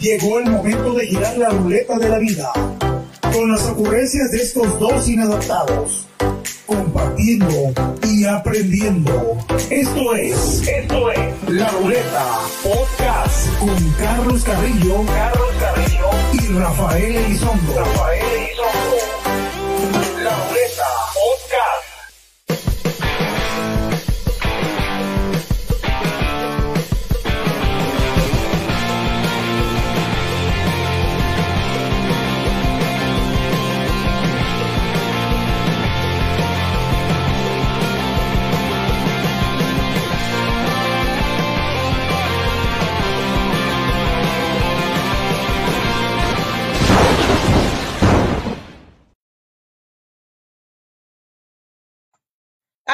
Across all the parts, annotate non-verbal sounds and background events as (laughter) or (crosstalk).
Llegó el momento de girar la ruleta de la vida con las ocurrencias de estos dos inadaptados, compartiendo y aprendiendo. Esto es, esto es La Ruleta Podcast con Carlos Carrillo, Carlos Carrillo y Rafael Elizondo. Rafael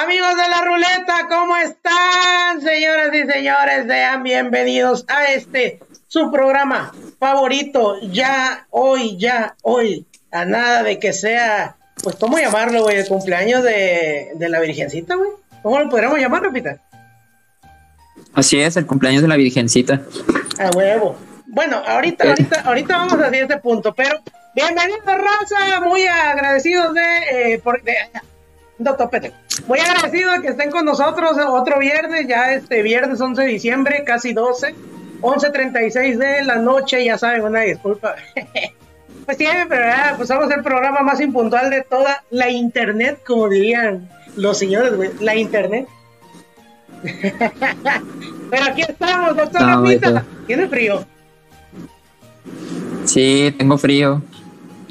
Amigos de la ruleta, ¿cómo están, señoras y señores? Sean bienvenidos a este su programa favorito. Ya hoy, ya hoy, a nada de que sea, pues, ¿cómo llamarlo, güey? El cumpleaños de, de la Virgencita, güey. ¿Cómo lo podríamos llamar, Repita? Así es, el cumpleaños de la Virgencita. A huevo. Bueno, ahorita, ahorita, ahorita vamos a este punto, pero bienvenidos, raza, muy agradecidos de, eh, por, de Doctor Pete. Muy agradecido de que estén con nosotros otro viernes, ya este viernes 11 de diciembre, casi 12, 11.36 de la noche, ya saben, una disculpa. (laughs) pues siempre, ¿verdad? Pues vamos el programa más impuntual de toda la internet, como dirían los señores, güey, la internet. (laughs) Pero aquí estamos, doctor No, Rafita. eso. ¿Tiene frío? Sí, tengo frío.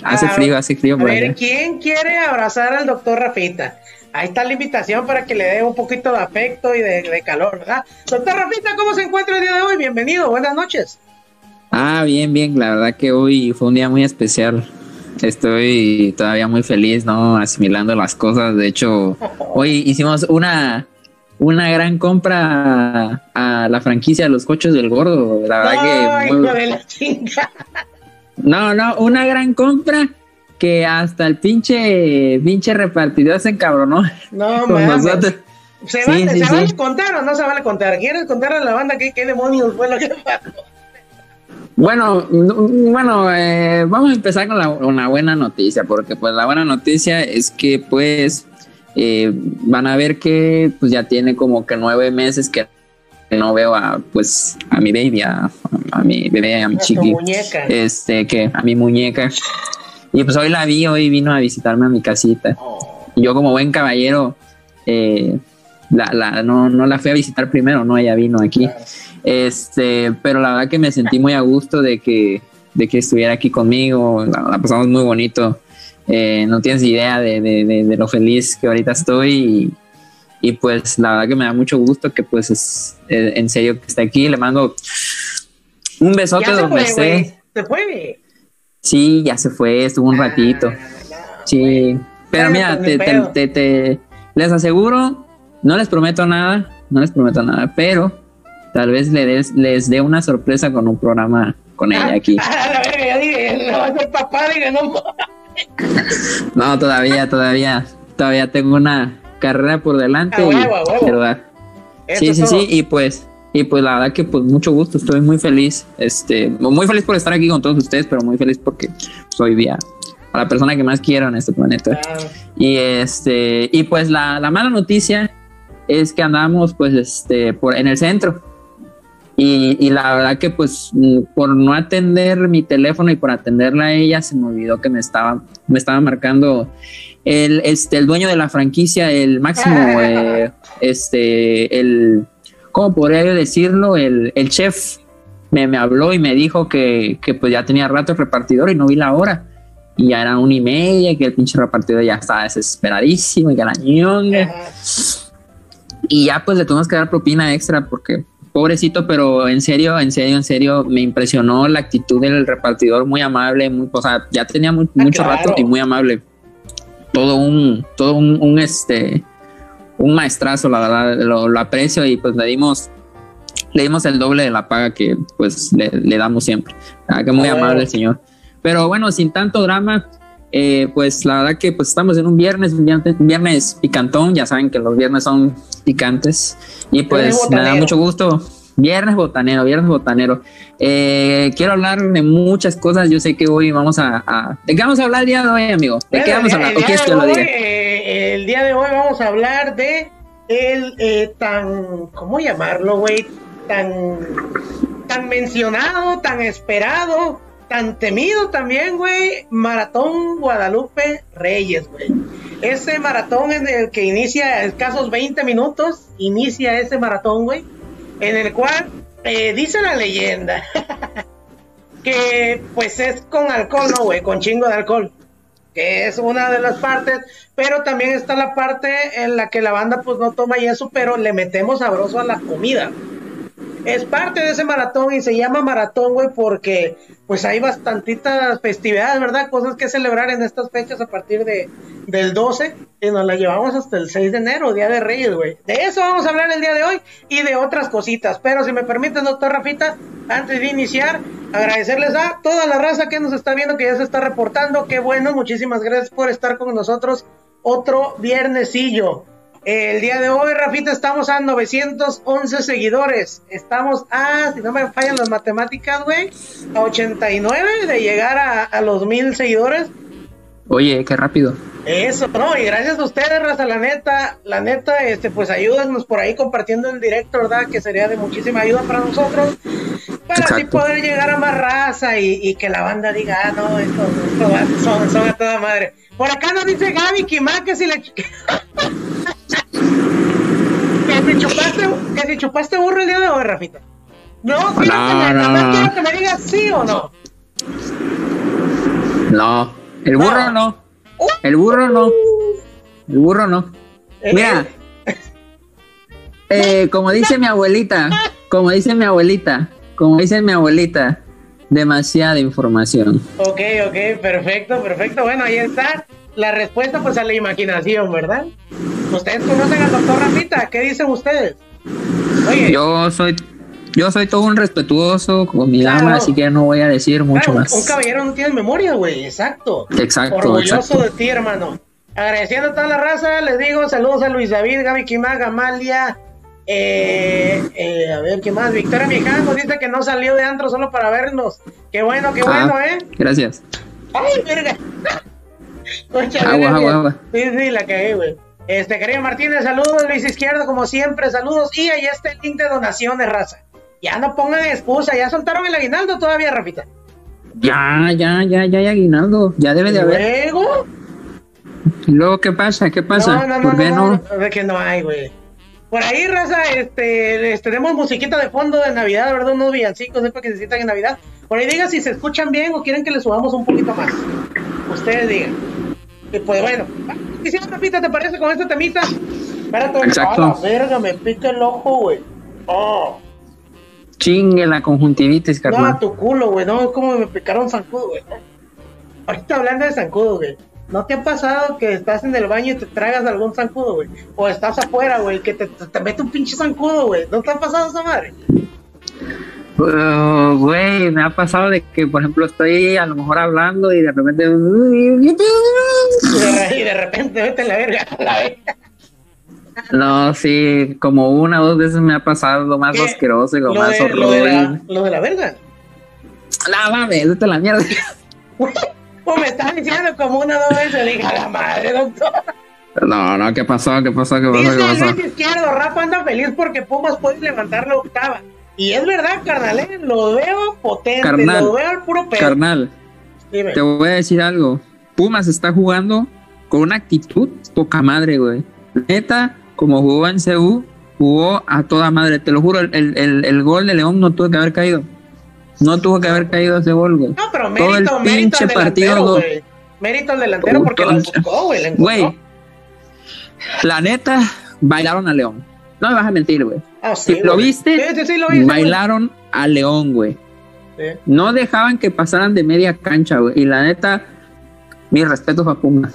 Hace Ah, frío, hace frío A por ver, allá. ¿quién quiere abrazar al doctor Rafita? Ahí está la invitación para que le dé un poquito de afecto y de, de calor, ¿verdad? Doctor Rafita, ¿cómo se encuentra el día de hoy? Bienvenido, buenas noches. Ah, bien, bien. La verdad que hoy fue un día muy especial. Estoy todavía muy feliz, ¿no? Asimilando las cosas. De hecho, (laughs) hoy hicimos una, una gran compra a la franquicia de los coches del gordo. La verdad Ay, que... muy- hijo de la chinga. No, no, una gran compra que hasta el pinche, pinche repartidor se encabronó No, (laughs) mames. ¿Se, Sí, vale, sí, ¿se sí. vale contar o no se vale contar? ¿Quieres contar a la banda qué, qué demonios fue lo que pasó? Bueno, bueno, eh, vamos a empezar con la, una buena noticia, porque pues la buena noticia es que pues eh, van a ver que pues ya tiene como que nueve meses que no veo a pues a mi baby, a, a mi bebé, a mi A chiqui, muñeca. este que a mi muñeca. Y pues hoy la vi, hoy vino a visitarme a mi casita. Oh, Y yo como buen caballero, eh, la, la, no, no la fui a visitar primero, no, ella vino aquí. claro. Este, pero la verdad que me sentí muy a gusto de que, de que estuviera aquí conmigo, la, la pasamos muy bonito. Eh, no tienes idea de, de- de- de lo feliz que ahorita estoy y, pues la verdad que me da mucho gusto que pues es eh, en serio que esté aquí. Le mando un besote Ya se donde fue, güey. esté. Se fue. Sí, ya se fue, estuvo un ratito. Ah, no, Sí, pero mira, pues, te, te- te- te- les aseguro, no les prometo nada, no les prometo nada, pero tal vez les, les dé una sorpresa con un programa con ella aquí. (laughs) Ah, dije, no va a ser papá, dije, no. (laughs) No, todavía, todavía, todavía tengo una carrera por delante. A y- huevo, a huevo. ¿verdad? Eso Sí, sí, todo. sí, y pues, y pues la verdad que pues mucho gusto, estoy muy feliz, este, muy feliz por estar aquí con todos ustedes, pero muy feliz porque soy día a la persona que más quiero en este planeta. Ah, Y este, y pues la, la mala noticia es que andamos pues este por en el centro. Y, y la verdad que pues mm, por no atender mi teléfono y por atenderla a ella se me olvidó que me estaba, me estaba marcando el, este, el dueño de la franquicia, el máximo, (laughs) eh, este, el, ¿cómo podría yo decirlo? El, el chef me, me habló y me dijo que, que pues ya tenía rato el repartidor y no vi la hora. Y ya era una y media, y que el pinche repartidor ya estaba desesperadísimo y que la ñonga. Y ya pues le tuvimos que dar propina extra porque pobrecito, pero en serio, en serio, en serio, me impresionó la actitud del repartidor, muy amable, muy, o sea, ya tenía mu- mucho claro. rato y muy amable. Todo un, todo un, un, este, un maestrazo, la verdad, lo, lo aprecio y pues le dimos, le dimos el doble de la paga que pues le, le damos siempre. Verdad que muy Ah, amable el señor. Pero bueno, sin tanto drama, eh, pues la verdad que pues estamos en un viernes, un viernes, un viernes picantón, ya saben que los viernes son picantes y pues me da mucho gusto, Viernes botanero, viernes botanero. Eh, quiero hablar de muchas cosas. Yo sé que hoy vamos a, ¿De qué vamos a hablar el día de hoy, amigo? ¿De qué vamos a hablar? Eh, el día de hoy vamos a hablar de el eh, tan. ¿Cómo llamarlo, güey? Tan. Tan mencionado, tan esperado, tan temido también, güey. Maratón Guadalupe Reyes, güey. Ese maratón en el que inicia escasos 20 minutos, inicia ese maratón, güey en el cual eh, dice la leyenda (laughs) que pues es con alcohol, ¿no, güey? Con chingo de alcohol. Que es una de las partes, pero también está la parte en la que la banda pues no toma y eso, pero le metemos sabroso a la comida. Es parte de ese maratón y se llama maratón, güey, porque pues hay bastantitas festividades, ¿verdad? Cosas que celebrar en estas fechas a partir de, del 12 y nos la llevamos hasta el 6 de enero, Día de Reyes, güey. De eso vamos a hablar el día de hoy y de otras cositas. Pero si me permite, doctor Rafita, antes de iniciar, agradecerles a toda la raza que nos está viendo, que ya se está reportando. Qué bueno, muchísimas gracias por estar con nosotros otro viernesillo. El día de hoy, Rafita, estamos a 911 seguidores. Estamos a, si no me fallan las matemáticas, güey, a 89 de llegar a, a los mil seguidores. Oye, qué rápido. Eso, no, y gracias a ustedes, Raza, la neta, la neta, este, pues ayúdanos por ahí compartiendo el directo, ¿verdad? Que sería de muchísima ayuda para nosotros, para así poder llegar a más raza y, que la banda diga, ah, no, estos, son, son a toda madre. Por acá nos dice Gaby Kima que si le... (laughs) que si chupaste, que si chupaste burro el día de hoy, Rafita. No, no, no, quiero que me digas sí o no. No, el burro no. El burro no. El burro no. Eh, Mira, (laughs) eh, como dice mi abuelita, como dice mi abuelita, como dice mi abuelita, demasiada información. Ok, ok, perfecto, perfecto. Bueno, ahí está la respuesta pues a la imaginación, ¿verdad? Ustedes conocen al doctor Rafita, ¿qué dicen ustedes? Oye. Yo soy yo soy todo un respetuoso con mi dama, así que no voy a decir mucho más. Un caballero no tiene memoria, güey, exacto. Exacto. Orgulloso de ti, hermano. Agradeciendo a toda la raza, les digo saludos a Luis David, Gaby Quimaga, Amalia, eh, eh, a ver, ¿qué más? Victoria Mijano dice que no salió de antro solo para vernos. Qué bueno, qué ah, bueno, ¿eh? Gracias. Ay, verga. (laughs) agua, agua, agua. Sí, sí, la cagué, güey. Este, querido Martínez, saludos, Luis Izquierdo, como siempre, saludos. Y ahí está el link de donaciones, raza. Ya no pongan excusa, ya soltaron el aguinaldo todavía, Rafita. Ya, ya, ya, ya hay aguinaldo, ya debe de haber. ¿Luego? luego qué pasa? ¿Qué pasa? No, no, ¿Por no, qué no? no? De que no hay, güey. Por ahí, raza, este, tenemos musiquita de fondo de Navidad, ¿verdad? Unos villancicos, para que se sientan en Navidad. Por ahí digan si se escuchan bien o quieren que le subamos un poquito más. Ustedes digan. Y pues bueno, ¿qué si Rafita, te parece con esta temita? Espérate, Exacto. A la verga, me pica el ojo, güey. Oh. Chingue la conjuntivitis, carnal. No, tu culo, güey. No, es como me picaron zancudo, güey. Ahorita hablando de zancudo, güey. ¿No te ha pasado que estás en el baño y te tragas algún zancudo, güey? O estás afuera, güey, que te, te, mete un pinche zancudo, güey. ¿No te ha pasado esa madre? Uh, güey, me ha pasado de que, por ejemplo, estoy a lo mejor hablando y de repente. Y de repente, vete a la verga. La verga. No, sí, como una o dos veces me ha pasado lo más asqueroso y lo, más horrible. Lo, de la, lo de la verga. No mames, vete a la mierda. (laughs) pues me estás diciendo como una o dos veces, le dije a la madre, doctor. No, no, ¿qué pasó? ¿Qué pasó? ¿Qué pasó? Dice ¿Qué pasó? Luis Izquierdo, Rafa anda feliz porque Pumas puede levantar la octava. Y es verdad, carnal, ¿eh? lo veo potente, carnal, lo veo al puro pedo. Carnal, Dime. te voy a decir algo. Pumas está jugando con una actitud poca madre, güey. Neta, como jugó en CU, jugó a toda madre. Te lo juro, el, el, el gol de León no tuvo que haber caído. No tuvo que haber caído ese gol, güey. No, pero mérito, Todo el mérito pinche partido. Güey. Mérito al delantero porque lo buscó, güey. Güey, la neta, bailaron a León. No me vas a mentir, güey. Ah, sí, ¿Lo viste? Sí, sí, lo viste, bailaron a León, güey. No dejaban que pasaran de media cancha, güey. Y la neta, mi respeto a Pumas.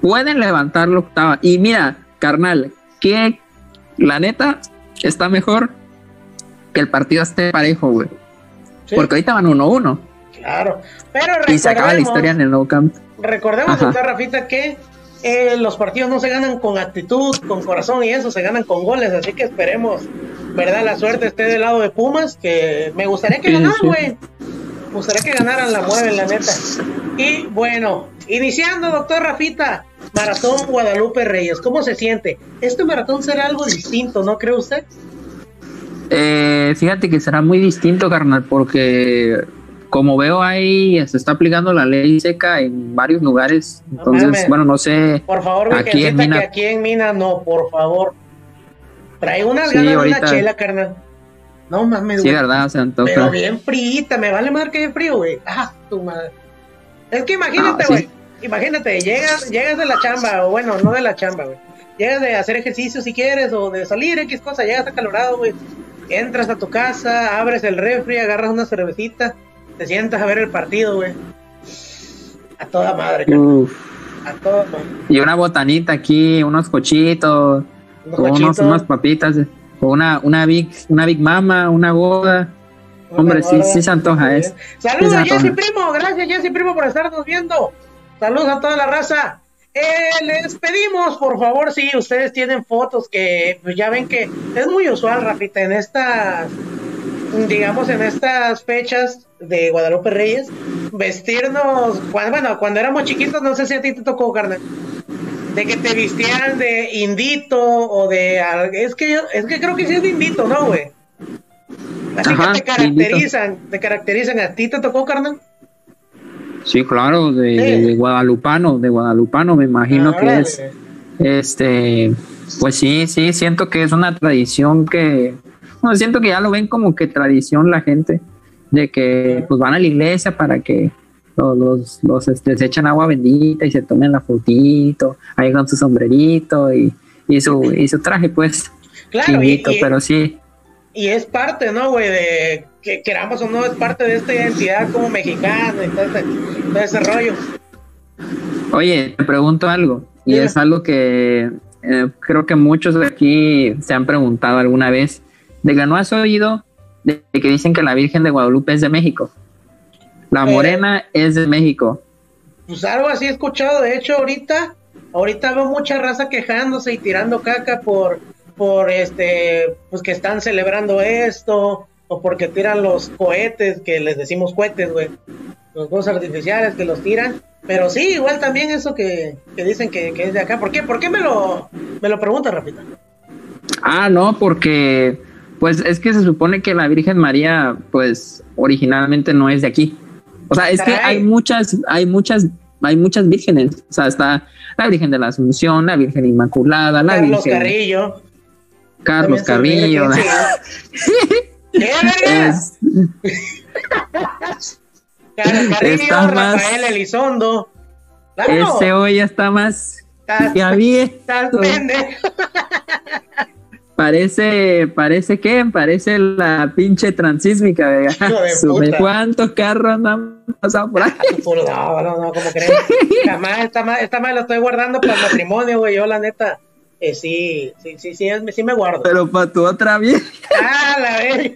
Pueden levantar la octava. Y mira, carnal, que la neta está mejor que el partido esté parejo, güey. Porque ahorita van 1-1. Claro, pero Y se acaba la historia en el nuevo campo. Recordemos, doctor Rafita, que eh, los partidos no se ganan con actitud, con corazón y eso, se ganan con goles, así que esperemos, ¿verdad? La suerte esté del lado de Pumas, que me gustaría que ganaran, güey. Me gustaría que ganaran la mueven, la neta. Y bueno, iniciando, doctor Rafita, Maratón Guadalupe Reyes, ¿cómo se siente? Este maratón será algo distinto, ¿no cree usted? Eh, fíjate que será muy distinto, carnal, porque como veo ahí se está aplicando la ley seca en varios lugares. Entonces, bueno, no sé. Por favor, aquí en Mina. Que aquí en Mina no, por favor. Trae unas ganas de una chela, carnal. No mames, Sí, verdad, se antoja. Pero bien frita, me vale más que de frío, güey. Ah, tu madre. Es que imagínate, ah, güey. Imagínate, llegas, llegas de la chamba, o bueno, no de la chamba, güey. Llegas de hacer ejercicio si quieres, o de salir, X cosa, llegas acalorado, güey. Entras a tu casa, abres el refri, agarras una cervecita, te sientas a ver el partido, güey. A toda madre, A toda madre. Y una botanita aquí, unos cochitos, unos, unas papitas, o una, una Big, una Big Mama, una boda. Hombre, sí, sí se antoja, es. Saludos a Jessy Primo, gracias Jessy Primo por estarnos viendo. Saludos a toda la raza. Eh, les pedimos, por favor, si ustedes tienen fotos que pues, ya ven que es muy usual, Rafita, en estas, digamos, en estas fechas de Guadalupe Reyes, vestirnos, bueno, cuando éramos chiquitos, no sé si a ti te tocó, carnal, de que te vistieran de indito o de, es que es que creo que sí es de indito, ¿no, güey? Así que te caracterizan, te caracterizan, ¿a ti te tocó, carnal? Sí, claro, de, guadalupano, de guadalupano, me imagino que es. Este, pues sí, sí, siento que es una tradición que, bueno, siento que ya lo ven como que tradición la gente, de que pues van a la iglesia para que los, los, este, se echan agua bendita y se tomen la fotito, ahí con su sombrerito y, y su, y su traje, pues. Claro, pero sí. Y es parte, ¿no, güey? De que queramos o no, es parte de esta identidad como mexicano y todo, ese rollo. Oye, te pregunto algo, y es algo que eh, creo que muchos de aquí se han preguntado alguna vez, de que no has oído de que dicen que la Virgen de Guadalupe es de México. La eh, morena es de México. Pues algo así he escuchado, de hecho ahorita, ahorita veo mucha raza quejándose y tirando caca por, por este, pues que están celebrando esto, o porque tiran los cohetes, que les decimos cohetes, güey, los juegos artificiales que los tiran. Pero sí, igual también eso que, dicen que, es de acá. ¿Por qué? ¿Por qué me lo, me lo preguntas, Rapita? Ah, no, porque pues es que se supone que la Virgen María, pues originalmente no es de aquí. O sea, es que hay muchas, hay muchas, hay muchas vírgenes. O sea, está la Virgen de la Asunción, la Virgen Inmaculada, la Carlos Carrillo. Carlos Carrillo. (laughs) es... (laughs) está Rafael Elizondo. Ese hoy está más Parece, parece que, parece la pinche transísmica (laughs) de, cuántos carros han pasado por ahí. no, no, no, como crees. Jamás, (laughs) esta más, esta más lo estoy guardando para el matrimonio, güey. Yo, la neta, eh, sí, sí, sí, sí, sí, me guardo. Pero para tu otra bien. Ah, la vez.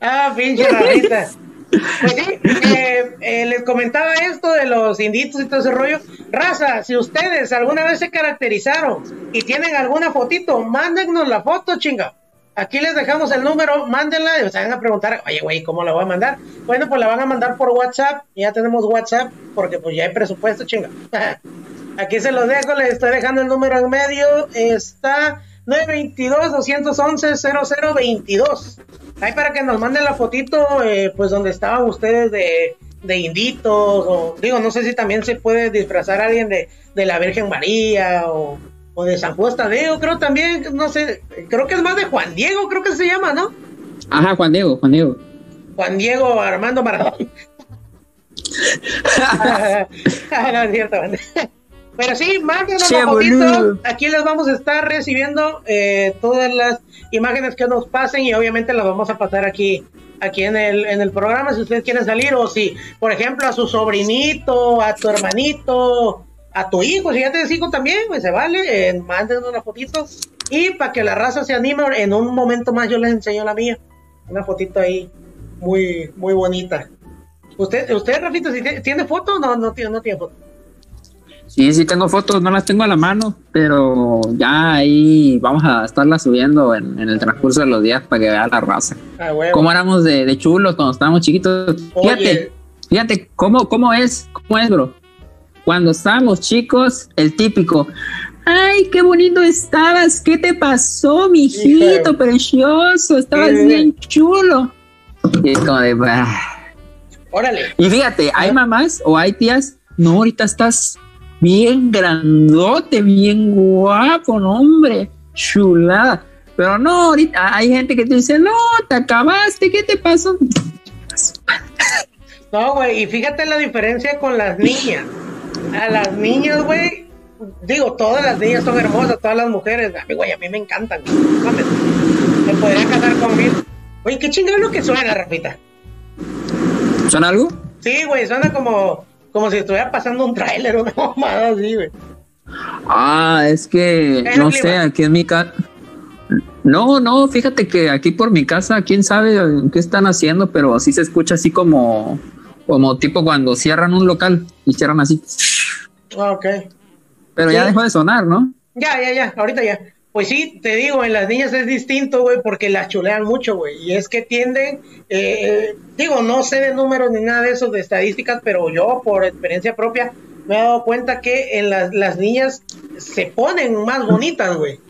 Ah, pinche rarita. (laughs) Pues sí, eh, eh, les comentaba esto de los inditos y todo ese rollo. Raza, si ustedes alguna vez se caracterizaron y tienen alguna fotito, mándennos la foto, chinga. Aquí les dejamos el número, mándenla y se van a preguntar, oye, güey, ¿cómo la voy a mandar? Bueno, pues la van a mandar por WhatsApp, ya tenemos WhatsApp, porque pues ya hay presupuesto, chinga. (laughs) Aquí se los dejo, les estoy dejando el número en medio, está 922-211-0022. Ahí para que nos manden la fotito, eh, pues donde estaban ustedes de, de inditos, o digo, no sé si también se puede disfrazar a alguien de, de la Virgen María o, o de San Juan Tadeo, creo también, no sé, creo que es más de Juan Diego, creo que se llama, ¿no? Ajá, Juan Diego, Juan Diego. Juan Diego Armando Maradona. (laughs) (laughs) no, es cierto. Pero sí, mándenos un poquito. Aquí les vamos a estar recibiendo eh, todas las imágenes que nos pasen y obviamente las vamos a pasar aquí aquí en el, en el programa si ustedes quieren salir o si, por ejemplo, a su sobrinito, a tu hermanito, a tu hijo, si ya tienes hijo también, pues se vale, eh, mándenos una fotito y para que la raza se anime, en un momento más yo les enseño la mía, una fotito ahí muy muy bonita. ¿Usted, usted Rafito, si tiene foto o no, no, tiene, no tiene foto? Sí, sí tengo fotos, no las tengo a la mano, pero ya ahí vamos a estarlas subiendo en, en el transcurso de los días para que vea la raza. Ah. Cómo éramos de, de chulos cuando estábamos chiquitos. Fíjate, Oye. fíjate cómo, cómo es, cómo es, bro. Cuando estábamos chicos, el típico, ay, qué bonito estabas, ¿qué te pasó, mijito Hija precioso? Estabas bien chulo. Y es como de, "Bah". Órale. Y fíjate, hay mamás o hay tías, no, ahorita estás bien grandote, bien guapo, no, hombre, chulada. Pero no, ahorita hay gente que te dice, no, te acabaste, ¿qué te pasó? (laughs) No, güey, y fíjate la diferencia con las niñas. A las niñas, güey, digo, todas las niñas son hermosas, todas las mujeres, a mí, güey, a mí me encantan. me podría casar conmigo. Oye, qué chingado lo que suena, Rafita. ¿Son algo? Sí, güey, suena como, como si estuviera pasando un tráiler, una mamada así, güey. Ah, es que no sé, clima. aquí en mi casa. No, no, fíjate que aquí por mi casa, quién sabe qué están haciendo, pero sí se escucha así como, como tipo cuando cierran un local y cierran así. Ah, Ok. Pero Sí. ya dejó de sonar, ¿no? Ya, ya, ya, ahorita ya. Pues sí, te digo, en las niñas es distinto, güey, porque las chulean mucho, güey. Y es que tienden, eh, digo, no sé de números ni nada de eso, de estadísticas, pero yo, por experiencia propia, me he dado cuenta que en las, las niñas se ponen más bonitas, güey.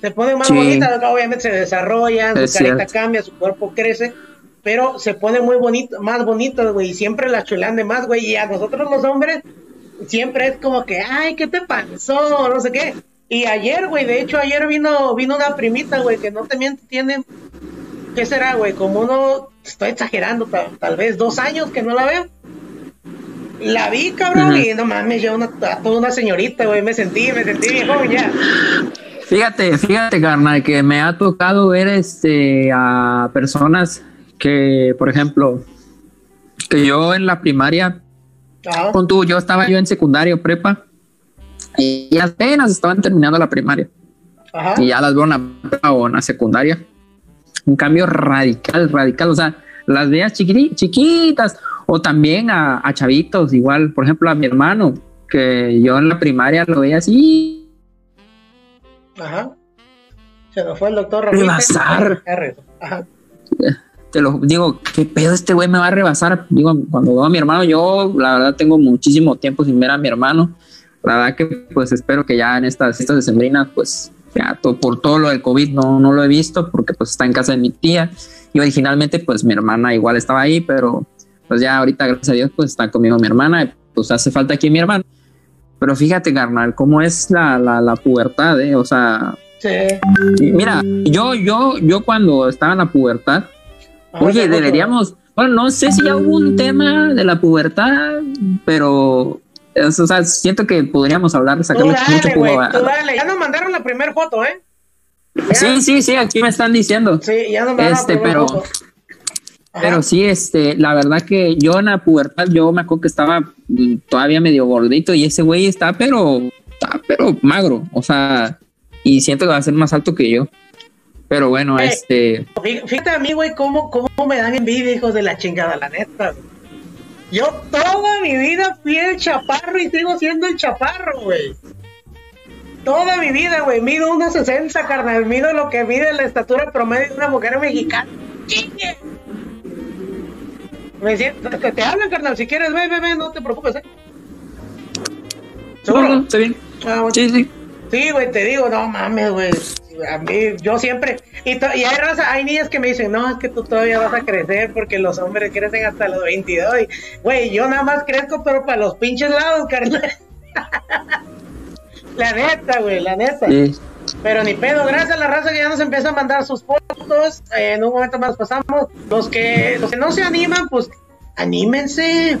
Se ponen más Sí. bonitas, obviamente se desarrollan, Es su carita cierto. cambia, su cuerpo crece, pero se ponen muy bonitas, más bonitas, güey, y siempre las chulean de más, güey. Y a nosotros los hombres, siempre es como que, ay, ¿qué te pasó? No sé qué. Y ayer, güey, de hecho, ayer vino, vino una primita, güey, que no te miento, tiene, ¿qué será, güey? Como uno, estoy exagerando, tal, tal vez dos años que no la veo. La vi, cabrón, y no mames, yo una, a toda una señorita, güey, me sentí, me sentí viejo, ya. Fíjate, fíjate, carnal, que me ha tocado ver este a personas que, por ejemplo, que yo en la primaria, con tú, yo estaba yo en secundario, prepa, y apenas estaban terminando la primaria, Ajá. y ya las veo en la o en la secundaria. Un cambio radical, radical, o sea, las veas chiquitas, o también a, a chavitos, igual, por ejemplo, a mi hermano, que yo en la primaria lo veía así, Ajá. Se nos fue el doctor. Rebasar. Ajá. te lo digo, ¿qué pedo este güey me va a rebasar? Digo, cuando veo a mi hermano, yo la verdad tengo muchísimo tiempo sin ver a mi hermano. La verdad que pues espero que ya en estas fiestas decembrinas, pues ya to- por todo lo del COVID no, no lo he visto porque pues está en casa de mi tía y originalmente pues mi hermana igual estaba ahí, pero pues ya ahorita gracias a Dios pues está conmigo mi hermana y pues hace falta aquí mi hermano. Pero fíjate, carnal, cómo es la, la, la pubertad, ¿eh? O sea, Sí. mira, yo, yo, yo cuando estaba en la pubertad, Ajá, Oye, deberíamos, bueno, no sé si ya hubo un tema de la pubertad, pero o sea, siento que podríamos hablar, sacarle mucho dale, jugo güey, a- dale. Ya nos mandaron la primera foto, ¿eh? Ya. Sí, sí, sí, aquí me están diciendo. Sí, ya nos mandaron Este, la primera pero- foto. Pero sí, este, la verdad que yo en la pubertad, yo me acuerdo que estaba mm, todavía medio gordito y ese güey está, pero, está, pero magro, o sea, y siento que va a ser más alto que yo. Pero bueno, Eh. este, Fí- Fíjate a mí, güey, cómo, cómo me dan envidia, hijos de la chingada, la neta. güey. Yo toda mi vida fui el chaparro y sigo siendo el chaparro, güey. Toda mi vida, güey. Mido 1.60, carnal. Mido lo que mide la estatura promedio de una mujer mexicana. ¡Chingue! Me siento, te, te hablan, carnal. Si quieres, ve, ve, ve, no te preocupes, ¿eh? ¿Seguro? está bien. Ah, bueno. Sí, sí. Sí, güey, te digo, no mames, güey. A mí, yo siempre. Y, hay raza, hay niñas que me dicen, no, es que tú todavía vas a crecer porque los hombres crecen hasta los 22. Y, Güey, yo nada más crezco, pero para los pinches lados, carnal. (laughs) la neta, güey, la neta. sí. Pero ni pedo, gracias a la raza que ya nos empieza a mandar sus fotos. eh, en un momento más pasamos. Los que, los que no se animan, pues anímense.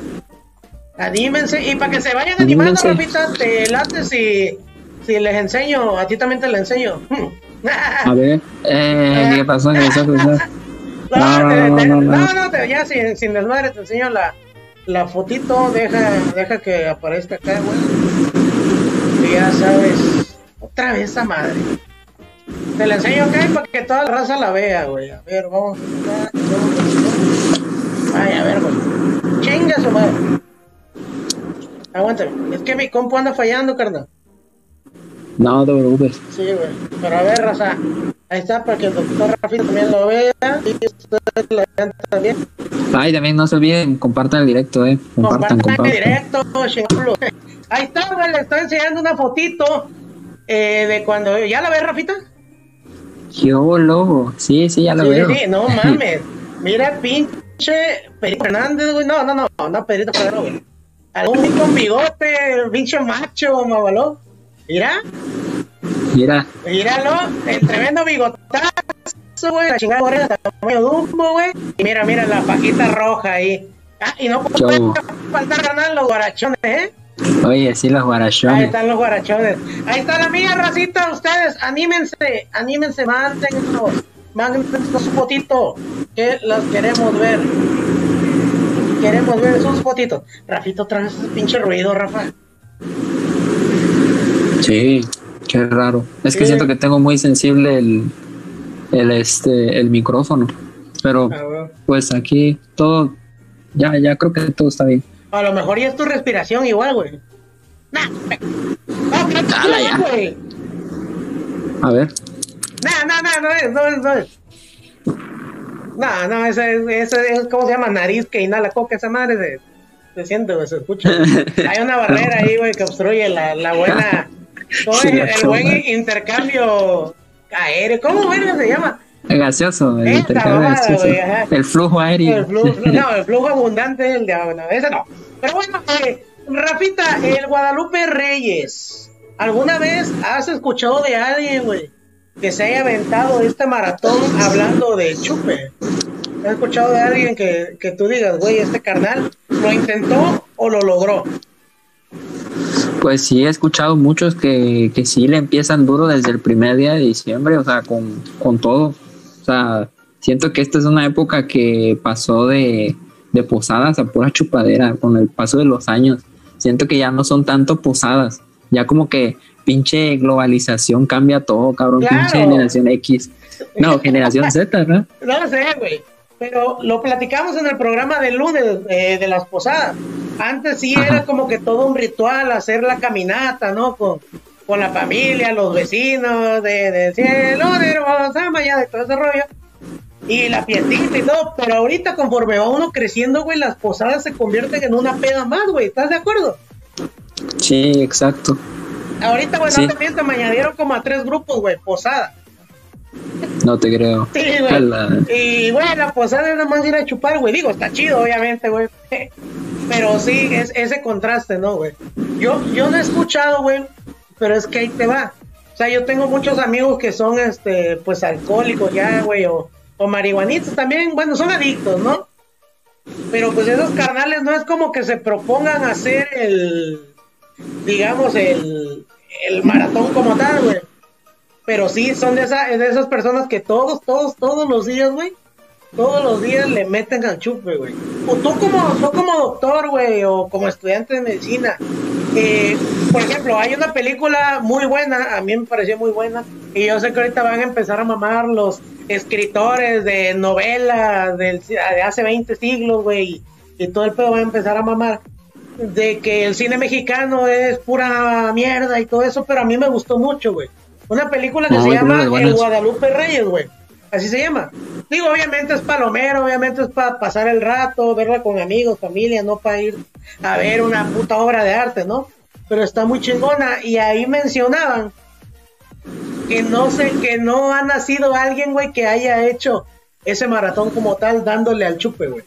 Anímense. Y para que se vayan animando. Rafita, te late si, si les enseño. A ti también te la enseño. A ver, (laughs) eh, ¿qué pasó? ¿Qué pasó? ¿Qué pasó? (laughs) No, No, te- no, te- no, no. no, te- ya sin, sin desmadre te enseño la, la fotito. Deja, deja que aparezca acá, güey. Y ya sabes. Otra vez esa madre. Te la enseño acá para que toda la raza la vea, güey. A ver, vamos. Ay, a ver, güey. Chinga su madre. Aguántame. Es que mi compu anda fallando, carnal. No, te preocupes. Sí, güey. Pero a ver, Raza. Ahí está, para que el doctor Rafito también lo vea. Y ustedes lo vean también. Ay, también no se olviden, compartan el directo, eh. Compartan, Compartan compartan. el directo, chingulo. Ahí está, güey. Le estoy enseñando una fotito eh, de cuando. ¿Ya la ves, Rafita? Yo, lobo. Sí, sí, ya lo sí, veo. sí, no (laughs) mames. Mira, pinche Pedrito Fernández, güey. No, no, no, no, Pedrito Fernández, güey. Algún con bigote, pinche macho, mamaló. Mira, Mira, míralo, el tremendo bigotazo, güey. La chingada morena tamaño Dumbo, güey. Y mira, mira la paquita roja ahí. Ah, y no puede faltar ganar los guarachones, ¿eh? oye, sí, los Ahí guarachones. están los guarachones. Ahí está la mía, racita. Ustedes, anímense, anímense, mándennos, mándennos su fotito, que las queremos ver. Queremos ver sus fotitos. Rafito, otra vez ese pinche ruido, Rafa. Sí, qué raro. Es que Sí. siento que tengo muy sensible el, el, este, el micrófono. Pero, A ver. pues aquí todo, ya, ya creo que todo está bien. A lo mejor ya es tu respiración igual, güey. Nah, que no, Ala, ya. güey. A ver. Nah, nah, nah, no es, no es, no es. No, no, ese es, ese es, ¿cómo se llama? Nariz que inhala coca, esa madre se, se siente, güey, se escucha. (laughs) Hay una barrera ahí, güey, que obstruye la, la buena, el buen intercambio aéreo, ¿cómo verga se llama? El gaseoso, el Esta intercambio mamada, gaseoso. güey, ajá. El flujo aéreo. El flujo, (laughs) no, el flujo abundante, el de no, ese no. Pero bueno, eh, Rafita, el Guadalupe Reyes, ¿alguna vez has escuchado de alguien, güey, que se haya aventado este maratón hablando de chupe? ¿Has escuchado de alguien que, que tú digas, güey, este carnal lo intentó o lo logró? Pues sí, he escuchado muchos que, que sí le empiezan duro desde el primer día de diciembre, o sea, con, con todo. O sea, siento que esta es una época que pasó de, de posadas a pura chupadera con el paso de los años. Siento que ya no son tanto posadas, ya como que pinche globalización cambia todo, cabrón, Claro. pinche generación X. No, generación Z, ¿no? (laughs) No lo sé, güey. Pero lo platicamos en el programa del lunes eh, de las posadas. Antes sí era como que todo un ritual, hacer la caminata, ¿no? Con, con la familia, los vecinos, de, de cielo, de hermosa mañana, de todo ese rollo. Y la fiestita y todo. Pero ahorita, conforme va uno creciendo, güey, las posadas se convierten en una peda más, güey. ¿Estás de acuerdo? Sí, exacto. Ahorita, güey, Sí. no te me añadieron como a tres grupos, güey, posada. No te creo. Sí, güey. Y bueno, la posada es nada más ir a chupar, güey. Digo, está chido, obviamente, güey. Pero sí, es ese contraste, ¿no, güey? Yo, yo no he escuchado, güey, pero es que ahí te va. O sea, yo tengo muchos amigos que son, este, pues, alcohólicos ya, güey, o, o marihuanitos también. Bueno, son adictos, ¿no? Pero pues esos carnales no es como que se propongan hacer el, digamos, el, el maratón como tal, güey. Pero sí, son de, esa, de esas personas que todos, todos, todos los días, güey, todos los días le meten al chupe, güey. O tú como, tú como doctor, güey, o como estudiante de medicina, eh, por ejemplo, hay una película muy buena, a mí me pareció muy buena, y yo sé que ahorita van a empezar a mamar los escritores de novelas del, de hace 20 siglos, güey, y todo el pedo va a empezar a mamar de que el cine mexicano es pura mierda y todo eso, pero a mí me gustó mucho, güey. Una película que No, se llama El. Guadalupe Reyes, güey. Así se llama. Digo, obviamente es palomero, obviamente es para pasar el rato, verla con amigos, familia, no para ir a ver una puta obra de arte, ¿no? Pero está muy chingona. Y ahí mencionaban que no sé, que no ha nacido alguien, güey, que haya hecho ese maratón como tal, dándole al chupe, güey.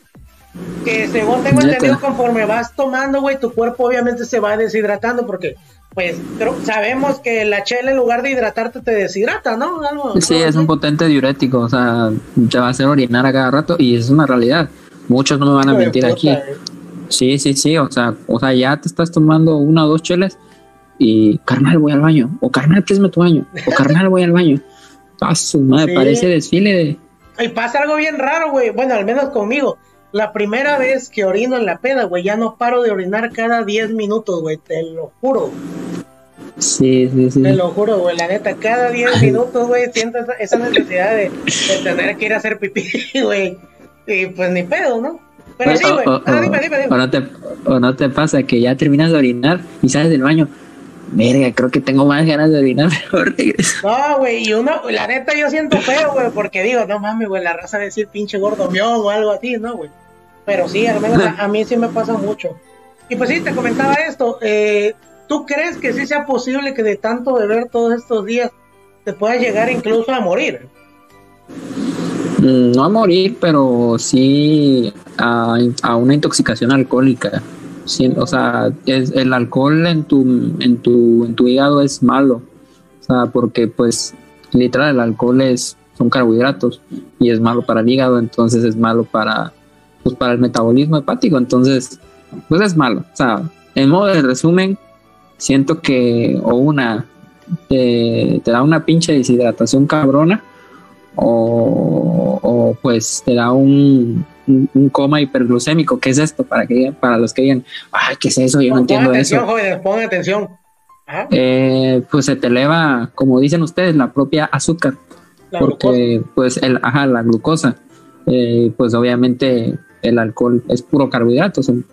Que según tengo entendido, conforme vas tomando, güey, tu cuerpo obviamente se va deshidratando porque, pues, sabemos que la chela en lugar de hidratarte te deshidrata, ¿no? Algo, Sí, algo es un potente diurético, o sea, te va a hacer orinar a cada rato y es una realidad. Muchos no me van a Hijo mentir puta, aquí. güey. Sí, sí, sí, o sea, o sea, ya te estás tomando una o dos chelas y carnal voy al baño, o carnal présme tu baño, o (laughs) carnal voy al baño. Ah, su madre, Sí. parece desfile de... Y pasa algo bien raro, güey. Bueno, al menos conmigo. La primera vez que orino en la peda, güey, ya no paro de orinar cada 10 minutos, güey. Te lo juro. Sí, sí, sí. Te lo juro, güey. La neta, cada 10 minutos, güey, siento esa, necesidad de, de tener que ir a hacer pipí, (laughs) güey. Y pues ni pedo, ¿no? Pero sí, güey. O, o- Ah, dime, dime, no te, o no te pasa que ya terminas de orinar y sales del baño. Verga, creo que tengo más ganas de orinar, (laughs) mejor regreso. No, güey, y uno, la neta yo siento feo, güey, porque digo, no mames, güey, la raza de decir pinche gordo mión o algo así, ¿no, güey? Pero sí, al menos (laughs) a, a mí sí me pasa mucho. Y pues sí, te comentaba esto, eh, ¿tú crees que sí sea posible que de tanto beber todos estos días te puedas llegar incluso a morir? Mm, No a morir, pero sí a, a una intoxicación alcohólica. Sí, o sea, es, el alcohol en tu, en, tu, en tu hígado es malo. O sea, porque pues literal el alcohol es, son carbohidratos y es malo para el hígado, entonces es malo para, pues, para el metabolismo hepático. Entonces, pues es malo. O sea, en modo de resumen, siento que o una te, te da una pinche deshidratación cabrona o, o, pues te da un, un, un coma hiperglucémico. ¿Qué es esto? Para que para los que digan, ay, ¿qué es eso? Yo no Pon entiendo atención, eso. jóvenes, pon atención. Eh, pues se te eleva, como dicen ustedes, la propia azúcar, la glucosa. porque pues el, ajá, la glucosa, eh, pues obviamente el alcohol es puro carbohidrato, son,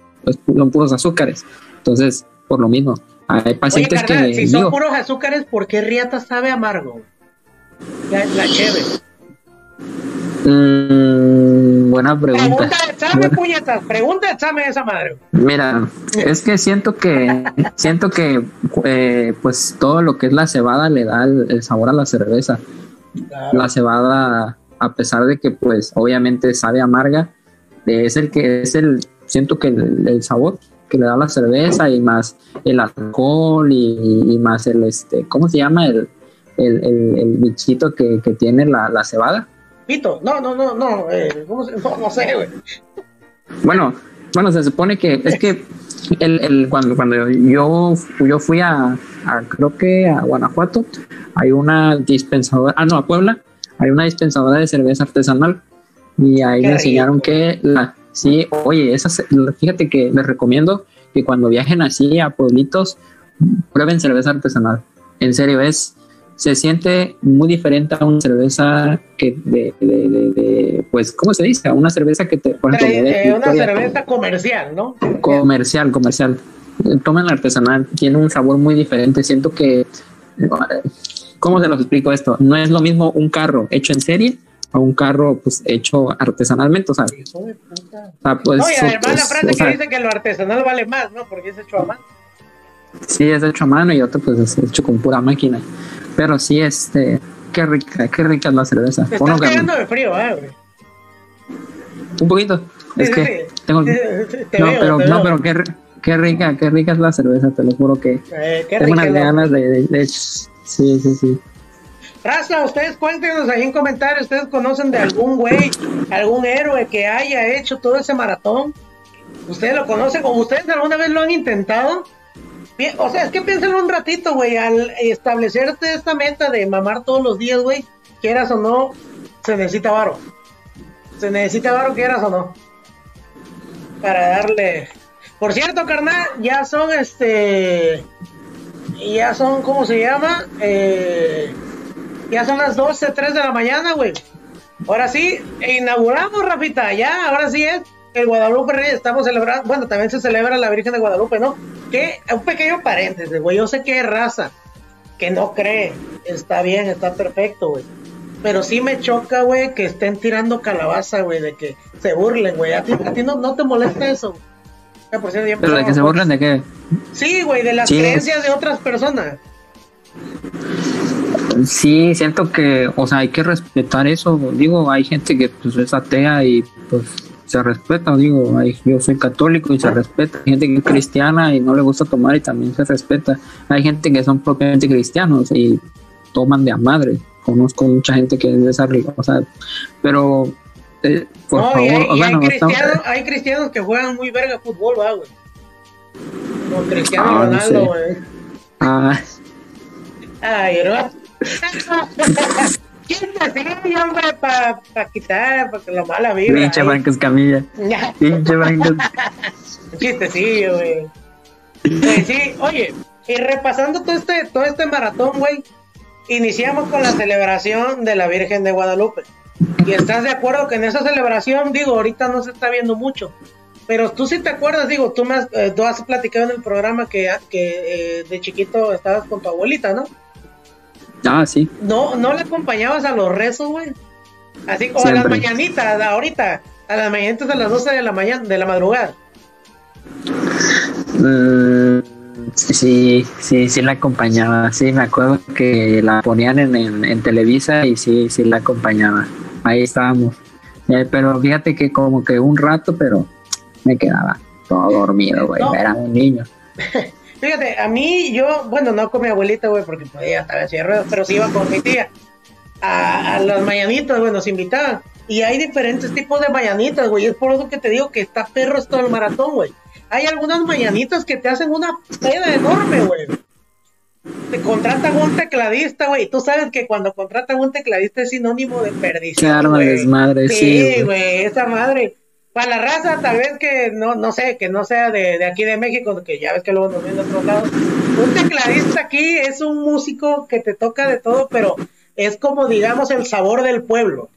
son puros azúcares. Entonces, por lo mismo, hay Oye, pacientes carnal, que si son puros azúcares, ¿por qué Riata sabe amargo? La, la cheve. mm, buena pregunta. Pregunta de examen, puñetas. Pregunta de examen esa madre. Mira, es que siento que (laughs) siento que eh, pues todo lo que es la cebada le da el, el sabor a la cerveza. La cebada, a pesar de que pues obviamente sabe amarga, es el que es el siento que el, el sabor que le da la cerveza y más el alcohol y, y más el este, ¿cómo se llama? el el, el, el bichito que, que tiene la, la cebada. Pito, no, no, no, no, eh, ¿cómo se- no, no sé, güey. Bueno, bueno, se supone que es que el, el- cuando, cuando yo, yo fui a, a, creo que a Guanajuato, hay una dispensadora, ah, no, a Puebla, hay una dispensadora de cerveza artesanal y ahí Qué me enseñaron rico. que la, sí, oye, esa, ce- fíjate que les recomiendo que cuando viajen así a pueblitos, prueben cerveza artesanal. En serio, es, se siente muy diferente a una cerveza que de, de, de- de, pues, ¿cómo se dice? A una cerveza que te, por ejemplo, eh, una cerveza comercial, ¿no? comercial, comercial. Tomen la artesanal, tiene un sabor muy diferente. Siento que, ¿cómo se los explico esto? No es lo mismo un carro hecho en serie a un carro pues hecho artesanalmente, o sea, Hijo de puta. o sea, pues, No, y además la frase que sea, dice que lo artesanal vale más, ¿no? Porque es hecho a mano. sí es hecho a mano y otro pues es hecho con pura máquina. Pero sí, este, qué rica, qué rica es la cerveza. Te estás cagando de frío, ¿eh, güey? un poquito. Es Sí, que sí, sí. tengo, te no, veo, pero, no, veo. pero qué, qué rica, qué rica es la cerveza, te lo juro que Eh, qué tengo unas rica la- ganas de, de, de- sí, sí, sí. Raza, ustedes cuéntenos ahí en comentarios, ustedes conocen de algún güey, algún héroe que haya hecho todo ese maratón. Ustedes lo conocen o ustedes alguna vez lo han intentado. O sea, es que piensen un ratito, güey, al establecerte esta meta de mamar todos los días, güey, quieras o no, se necesita varo. Se necesita varo, quieras o no. Para darle. Por cierto, carnal, ya son este. Ya son, ¿cómo se llama? Eh, ya son las 12, 3 de la mañana, güey. Ahora sí, inauguramos, Rafita, ya, ahora sí es el Guadalupe Reyes. Estamos celebrando, bueno, también se celebra la Virgen de Guadalupe, ¿no? Que, un pequeño paréntesis, güey. Yo sé que es raza, que no cree. Está bien, está perfecto, güey. Pero sí me choca, güey, que estén tirando calabaza, güey, de que se burlen, güey. ¿A ti, a ti no, no te molesta eso? por cierto, ya Pero de que se burlen de qué? Sí, güey, de las Sí. creencias de otras personas. Sí, siento que, o sea, hay que respetar eso. Digo, hay gente que pues es atea y pues se respeta. Digo, hay, yo soy católico y se respeta. Hay gente que es cristiana y no le gusta tomar y también se respeta. Hay gente que son propiamente cristianos y toman de a madre. Conozco mucha gente que es de esa religión, o sea, pero eh, por no, favor, y hay, cristianos, hay cristianos que juegan muy verga fútbol, va, güey. Como Cristiano Ah, no Ronaldo, sé. ah, Ay, ¿no? Chiste, sí, hombre, para pa quitar, para que la mala vibra. pinche. Franco Escamilla, pinche Franco. (laughs) Chistecillo, güey. Pues sí, oye, y repasando todo este, todo este maratón, güey, iniciamos con la celebración de la Virgen de Guadalupe. Y estás de acuerdo que en esa celebración, digo, ahorita no se está viendo mucho, pero tú sí te acuerdas, digo, tú, me eh, tú has platicado en el programa que, que eh, de chiquito estabas con tu abuelita, ¿no? Ah, sí. No, no le acompañabas a los rezos, güey. Así como a las mañanitas, ahorita, a las mañanitas a las 12 de la mañana, de la madrugada. Mm, sí, sí, sí la acompañaba. Sí, me acuerdo que la ponían en, en, Televisa y sí, sí la acompañaba. Ahí estábamos. Eh, pero fíjate que como que un rato, pero me quedaba todo dormido, güey. Era un niño. (laughs) Fíjate, a mí, yo, bueno, no con mi abuelita, güey, porque podía estar así de pero sí iba con mi tía. A, a las mañanitas, güey, nos invitaban. Y hay diferentes tipos de mañanitas, güey. Es por eso que te digo que está perro esto del maratón, güey. Hay algunas mañanitas que te hacen una peda enorme, güey. Te contratan un tecladista, güey. Tú sabes que cuando contratan un tecladista es sinónimo de perdición. Arma desmadre, sí. Sí, güey, esa madre. Para la raza, tal vez que no, no sé, que no sea de, aquí de México, que ya ves que luego nos ven de otros lados. Un tecladista aquí es un músico que te toca de todo, pero es como, digamos, el sabor del pueblo.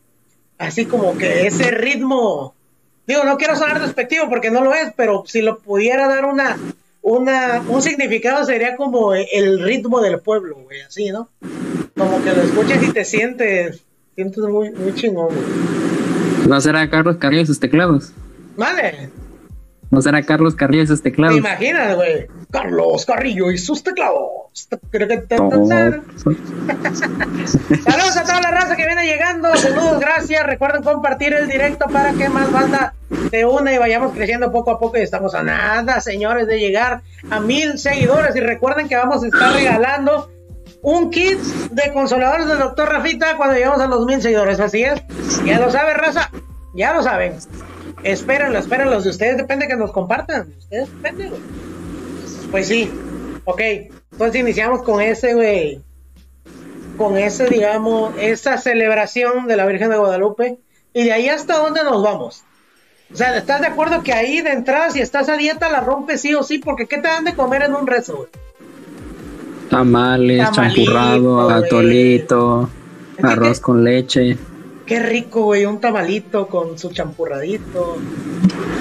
Así como que ese ritmo. Digo, no quiero sonar despectivo porque no lo es, pero si lo pudiera dar una, una, un significado sería como el ritmo del pueblo, güey, así, ¿no? Como que lo escuches y te sientes, sientes muy, muy chingón, güey. ¿No será Carlos Carrillo sus teclados? Vale. ¿No será Carlos Carrillo y sus teclados? ¿Te imaginas, güey? Carlos Carrillo y sus teclados. Saludos a toda la raza que viene llegando. Saludos, gracias. Recuerden compartir el directo para que más banda se une y vayamos creciendo poco a poco. Y estamos a nada, señores, de llegar a mil seguidores. Y recuerden que vamos a estar regalando un kit de consoladores del doctor Rafita cuando llegamos a los mil seguidores. Así es. Ya lo sabe, raza. Ya lo saben. Espérenlo, espérenlo. De ustedes depende que nos compartan. De ustedes depende, güey. Pues sí. Ok. Entonces iniciamos con ese, güey. Con ese, digamos, esa celebración de la Virgen de Guadalupe. Y de ahí hasta dónde nos vamos. O sea, ¿estás de acuerdo que ahí de entrada, si estás a dieta, la rompes sí o sí? Porque ¿qué te dan de comer en un rezo, güey? Tamales, champurrado, atolito, arroz con leche. Qué rico, güey, un tamalito con su champurradito.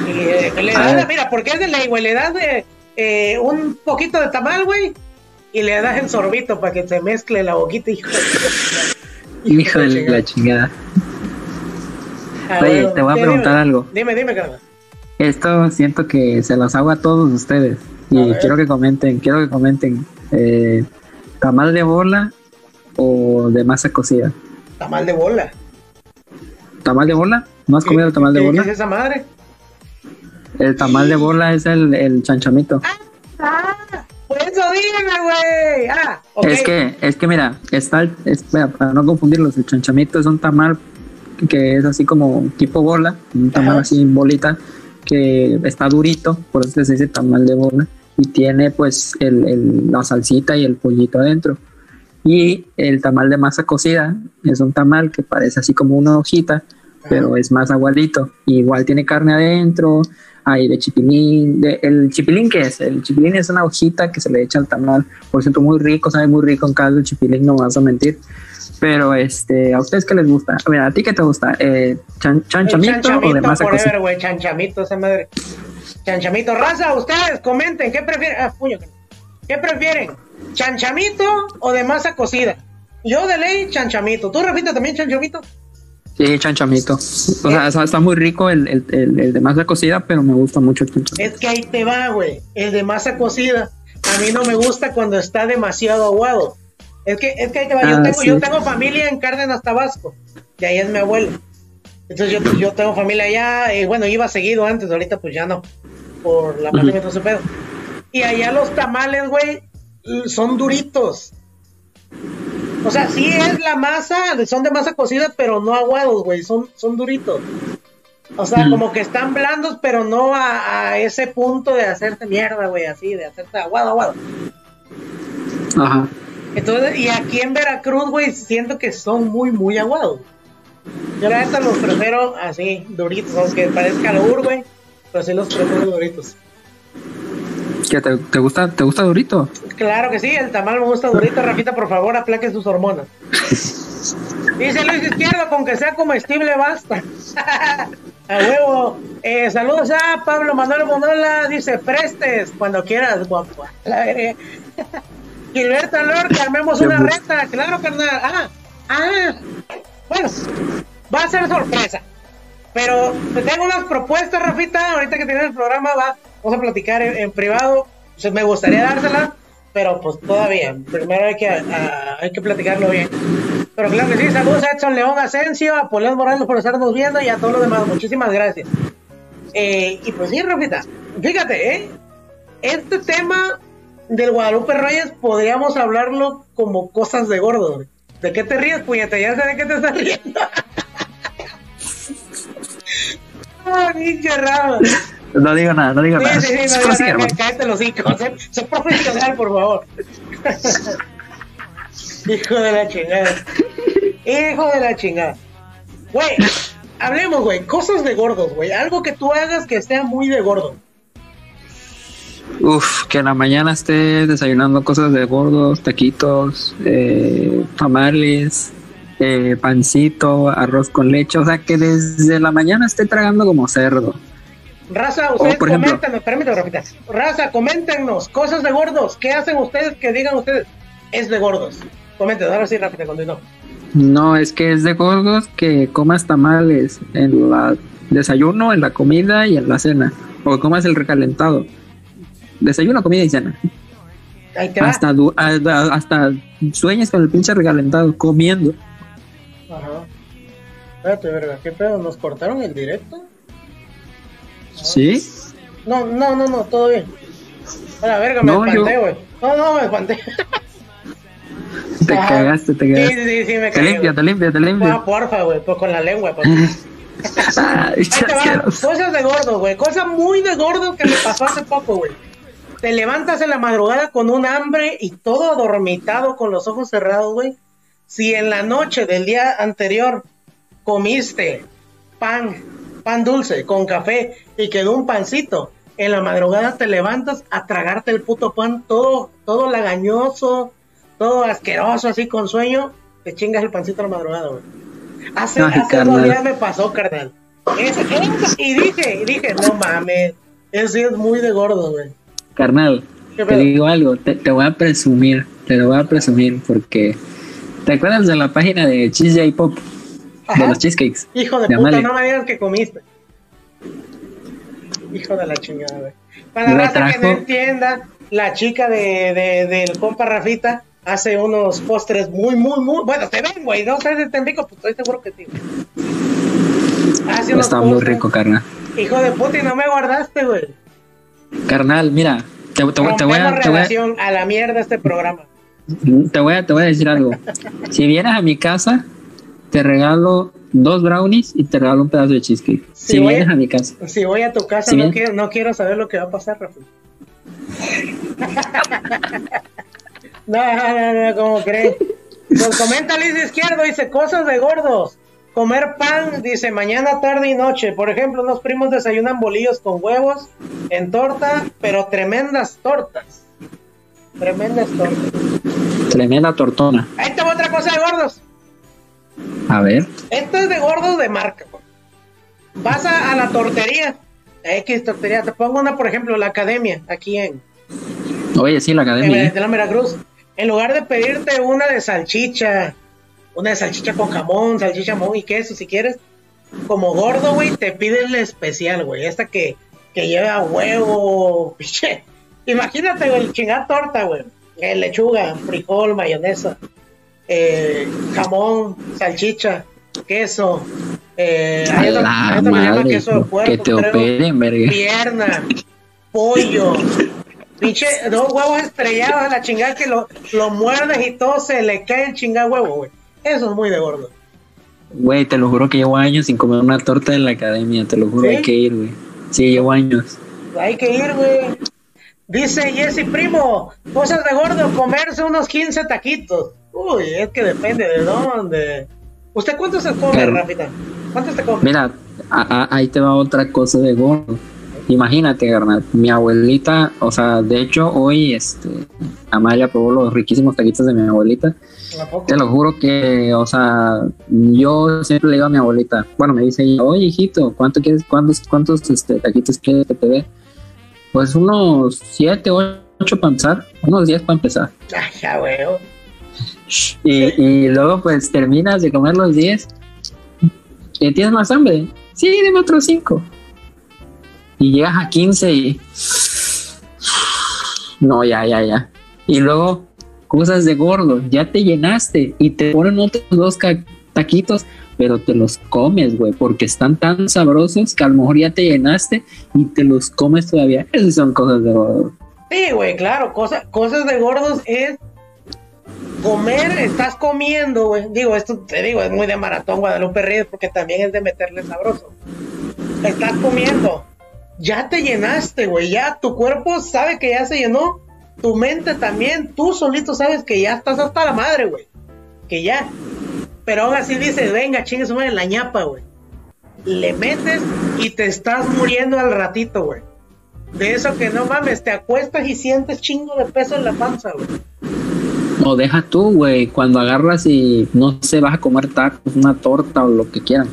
Eh, le das, mira, porque es de ley, güey, le das de, eh, un poquito de tamal, güey, y le das el sorbito para que se mezcle la boquita, hijo de, hijo de la chingada. Oye, te voy a preguntar algo. Dime, dime. Esto siento que se los hago a todos ustedes. Y quiero que comenten, quiero que comenten eh, ¿tamal de bola o de masa cocida? Tamal de bola. ¿Tamal de bola? ¿No has comido el tamal de bola? ¿Qué es esa madre? El tamal de bola es el, el chanchamito. Ah, pues eso dime, güey. Ah, Es que, es que mira, está para no confundirlos, el chanchamito es un tamal que es así como tipo bola, un tamal así en bolita, que está durito, por eso se dice tamal de bola y tiene pues el, la salsita y el pollito adentro. Y el tamal de masa cocida es un tamal que parece así como una hojita, pero es más aguadito. Igual tiene carne adentro, hay de chipilín. De, ¿El chipilín qué es? El chipilín es una hojita que se le echa al tamal. Por cierto, muy rico, sabe muy rico en caldo el chipilín, no vas a mentir. Pero este, ¿a ustedes qué les gusta? Mira, ¿a ti qué te gusta? Eh, ¿Chanchamito o de masa cocida? Chanchamito, esa madre. Chanchamito, raza, ustedes comenten, ¿qué prefieren? Ah, puño, ¿qué prefieren? ¿Chanchamito o de masa cocida? Yo de ley, chanchamito. ¿Tú, Rafita, también chanchamito? Sí, chanchamito. O sea, está muy rico el, el, el, de masa cocida, pero me gusta mucho el chanchamito. Es que ahí te va, güey. El de masa cocida. A mí no me gusta cuando está demasiado aguado. Es que, es que ahí te va. yo, ah, tengo, yo tengo familia en Cárdenas, Tabasco. Y ahí es mi abuelo. Entonces yo, yo tengo familia allá. Y bueno, iba seguido antes, ahorita pues ya no por la pandemia, todo ese pedo. Y allá los tamales, güey, son duritos. O sea, sí es la masa, son de masa cocida, pero no aguados, güey, son, son duritos. O sea, como que están blandos, pero no a, ese punto de hacerte mierda, güey, así, de hacerte aguado, aguado. Ajá. Entonces, y aquí en Veracruz, güey, siento que son muy, muy aguados. Yo la neta los prefiero así, duritos, aunque parezca ur, güey pero sí los prefiero doritos. ¿Qué te, te gusta, te gusta durito? Claro que sí, el tamal me gusta durito. Rafita, por favor, aplaque sus hormonas. (laughs) Dice Luis Izquierdo, con que sea comestible basta. (laughs) a huevo. Eh, saludos a Pablo Manuel Bonola. Dice, prestes cuando quieras, guapo. La veré. (laughs) Gilberto Lorca, armemos una reta. Claro, carnal. Ah, ah. Bueno, va a ser sorpresa. Pero te tengo unas propuestas, Rafita. Ahorita que tienes el programa, va, vamos a platicar en, privado. me gustaría dárselas, pero pues todavía. Primero hay que, hay que platicarlo bien. Pero claro que sí, saludos a Edson León Asensio, a Paulés Morales por estarnos viendo y a todos los demás. Muchísimas gracias. Eh, y pues sí, Rafita, fíjate, ¿eh? Este tema del Guadalupe Reyes podríamos hablarlo como cosas de gordo. ¿De qué te ríes, puñeta? Ya sé de qué te estás riendo. (laughs) Raro. No digo nada, no digo nada. Sí, sí, no digo nada. Cállate los hijos. Soy profesional, por favor. (laughs) Hijo de la chingada. Hijo de la chingada. Güey, hablemos, güey. Cosas de gordos, güey. Algo que tú hagas que sea muy de gordo. Uf, que en la mañana esté desayunando cosas de gordos, taquitos, eh, tamales, eh, pancito, arroz con leche. O sea, que desde la mañana esté tragando como cerdo. Raza, ustedes coméntenos, permítanme, Raza, coméntenos, cosas de gordos. ¿Qué hacen ustedes que digan ustedes? Es de gordos. Coméntenos, ahora sí, rápido, continuo. No, es que es de gordos que comas tamales en la desayuno, en la comida y en la cena. O comas el recalentado. Desayuno, comida y cena. hasta, hasta sueñes con el pinche recalentado, comiendo. Espérate, verga, ¿qué pedo? ¿Nos cortaron el directo? ¿Sí? No, no, no, no, todo bien. A la verga, me espanté, güey. No, no, me espanté. (laughs) Te cagaste, te cagaste. Sí, sí, sí, me cagué. Te limpia, te limpia, te limpia. Ah, porfa, güey, pues con la lengua, pues. (laughs) Cosas de gordo, güey. Cosa muy de gordo que me pasó hace poco, güey. Te levantas en la madrugada con un hambre y todo adormitado con los ojos cerrados, güey. Si en la noche del día anterior comiste pan, pan dulce con café y quedó un pancito, en la madrugada te levantas a tragarte el puto pan todo, todo lagañoso, todo asqueroso, así con sueño, te chingas el pancito a la madrugada, güey. Hace, hace dos días me pasó, carnal. y dije, y dije, no mames, eso es muy de gordo, güey. Carnal, te digo algo, te, voy a presumir, te lo voy a presumir porque ¿te acuerdas de la página de Cheese J Pop? De los cheesecakes. Hijo de, puta, no me digas que comiste. Hijo de la chingada, güey. Para la raza que no entienda, la chica de, de, del compa Rafita hace unos postres muy, muy, muy. Bueno, te ven, güey. No sé si estén ricos, pues estoy seguro que sí. Está muy rico, carnal. Hijo de puta, y no me guardaste, güey. Carnal, mira, te, te, te voy a. Te voy a, a la mierda este programa. Te voy, a, te voy a decir algo. si vienes a mi casa, te regalo dos brownies y te regalo un pedazo de cheesecake. Si, vienes a, mi casa. Si voy a tu casa, no, quiero, no quiero saber lo que va a pasar, Rafa. (laughs) no, no, no, ¿cómo crees? Nos comenta Liz Izquierdo, dice cosas de gordos. Comer pan, dice, mañana, tarde y noche. Por ejemplo, unos primos desayunan bolillos con huevos en torta, pero tremendas tortas. Tremendas tortas. Tremenda tortona. Ahí tengo otra cosa de gordos. A ver. Esto es de gordos de marca. Vas a, la tortería, X tortería. Te pongo una, por ejemplo, la academia, aquí en. Oye, sí, la academia. En, de la Veracruz. En lugar de pedirte una de salchicha, una de salchicha con jamón, salchicha jamón y queso, si quieres. Como gordo, güey, te piden la especial, güey. Esta que, que lleva huevo, (laughs) piche. Imagínate, güey, chingar torta, güey. Eh, lechuga, frijol, mayonesa, eh, jamón, salchicha, queso. Eh, hay que queso de puerco, que te operen, verga. Pierna, pollo. Pinche, dos huevos estrellados a la chingada que lo, lo muerdes y todo se le cae el chingado huevo, güey. Eso es muy de gordo. Güey, te lo juro que llevo años sin comer una torta en la academia, te lo juro, hay que ir, güey. Sí, llevo años. Hay que ir, güey. Dice Jesse Primo, cosas de gordo, comerse unos 15 taquitos. Uy, es que depende de dónde. ¿Usted cuántos se come, Rafita? ¿Cuántos te come? Mira, ahí te va otra cosa de gordo. imagínate, carnal, mi abuelita, o sea, de hecho hoy, este, Amalia probó los riquísimos taquitos de mi abuelita. Te lo juro que, o sea, yo siempre le digo a mi abuelita, bueno, me dice oye, hijito, ¿cuánto quieres, cuántos, cuántos este, taquitos quieres que te dé? Pues unos siete, ocho para empezar, unos diez para empezar. Ya, weón. Y, y luego, pues, terminas de comer los diez. ¿Y tienes más hambre? Sí, dime otros cinco. Y llegas a 15 y... No, ya, ya, ya. Y luego, cosas de gordo, ya te llenaste y te ponen otros dos taquitos, pero te los comes, güey, porque están tan sabrosos que a lo mejor ya te llenaste y te los comes todavía. (laughs) Esas son cosas de gordo. Sí, güey, claro, cosas cosas de gordos es comer, estás comiendo, güey. Digo, esto te digo, es muy de maratón Guadalupe Reyes porque también es de meterle sabroso. Estás comiendo, ya te llenaste, güey, ya tu cuerpo sabe que ya se llenó, tu mente también, tú solito sabes que ya estás hasta la madre, güey, que ya. Pero aún así dices, venga, chingue su madre la ñapa, güey. Le metes y te estás muriendo al ratito, güey. De eso que no mames, te acuestas y sientes chingo de peso en la panza, güey. O deja tú, güey, cuando agarras y no sé, vas a comer tacos, una torta o lo que quieran.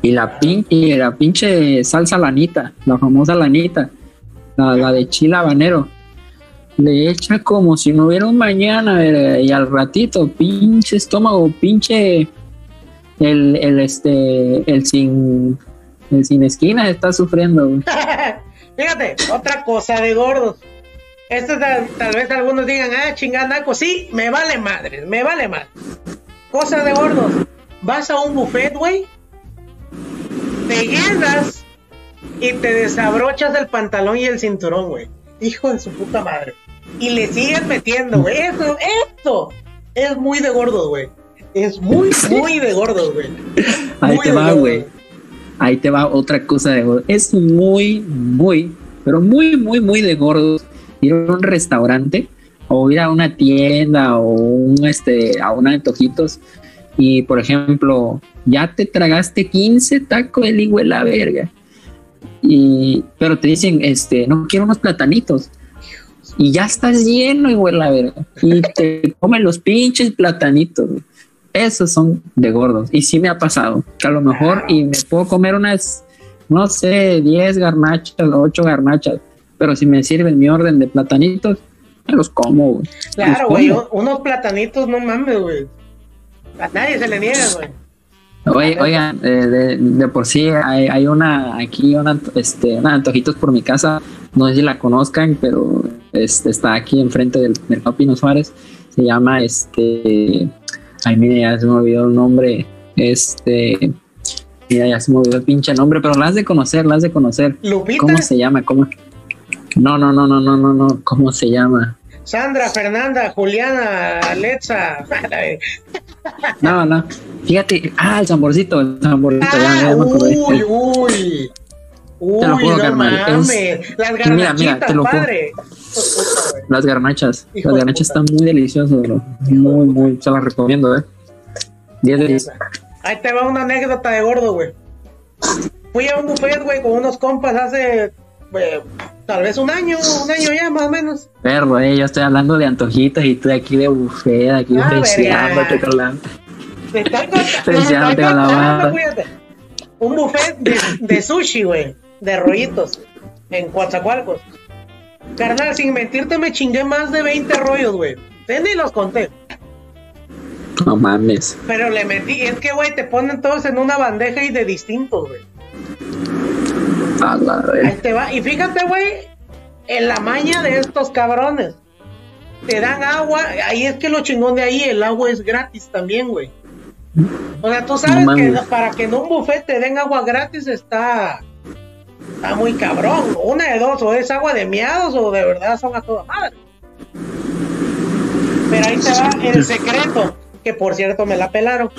Y la pinche, la pinche salsa lanita, la famosa lanita, la, de chile habanero, le echa como si no hubiera un mañana y al ratito, pinche estómago, pinche el, el este, el sin, el sin esquina está sufriendo. (laughs) Fíjate, otra cosa de gordos. Esto tal, vez algunos digan, ah, chingada, sí, me vale madre, me vale madre. Cosa de gordos. Vas a un buffet, güey, te llenas y te desabrochas el pantalón y el cinturón, güey. Hijo de su puta madre. Y le sigues metiendo, güey. Esto, esto es muy de gordos, güey. Es muy, (laughs) muy de gordos, güey. Ahí te va, güey. Ahí te va otra cosa de gordos. Es muy, muy, pero muy, muy, muy de gordos ir a un restaurante o ir a una tienda o un, este, a una antojitos y por ejemplo, ya te tragaste 15 tacos de lingüe la verga. Y, pero te dicen, este, no quiero unos platanitos. Y ya estás lleno, igual la verga. Y te (laughs) comen los pinches platanitos. Esos son de gordos. Y sí me ha pasado. Que a lo mejor y me puedo comer unas, no sé, 10 garnachas o 8 garnachas. Pero si me sirven mi orden de platanitos, me los como, Claro, güey. Unos platanitos, no mames, güey a nadie se le niega, güey. oigan, eh, de, por sí hay, hay, una aquí, una, este, una antojitos por mi casa, no sé si la conozcan, pero este, está aquí enfrente del mercado Pino Suárez, se llama este, ay mire, ya se me olvidó el nombre, este, mira, ya se me olvidó el pinche nombre, pero la has de conocer, la has de conocer. ¿Lupita? ¿Cómo se llama? ¿Cómo? No, no, no, no, no, no, no, ¿cómo se llama? Sandra, Fernanda, Juliana, Alexa. No, no. Fíjate, ah, el zamborcito, el zamborcito, ya, ya me acordé. Uy, uy. Uy, te lo juro, no mames. Las garnachitas, mira, mira, te lo padre. Las garnachas. las garnachas están muy deliciosas, bro. Muy, muy. Se las recomiendo, eh. 10 de 10. Ahí te va una anécdota de gordo, güey. Fui a un buffet, güey, con unos compas hace. Wey, tal vez un año, un año ya, más o menos. Pero, eh, yo estoy hablando de antojitos y tú de aquí de buffet, aquí ah, ofreciéndote con la. Te estoy (laughs) contando, con la Un buffet de, de sushi, güey, de rollitos, en Coatzacoalcos. Carnal, sin mentirte, me chingué más de 20 rollos, güey. Ni los conté. No mames. Pero le metí, es que, güey, te ponen todos en una bandeja y de distintos, güey. Ahí te va. Y fíjate, güey, en la maña de estos cabrones. Te dan agua, ahí es que lo chingón de ahí, el agua es gratis también, güey. O sea, tú sabes que para que en un buffet te den agua gratis está, está muy cabrón. Una de dos, o es agua de miados o de verdad son a toda madre. Pero ahí te va el secreto, que por cierto me la pelaron.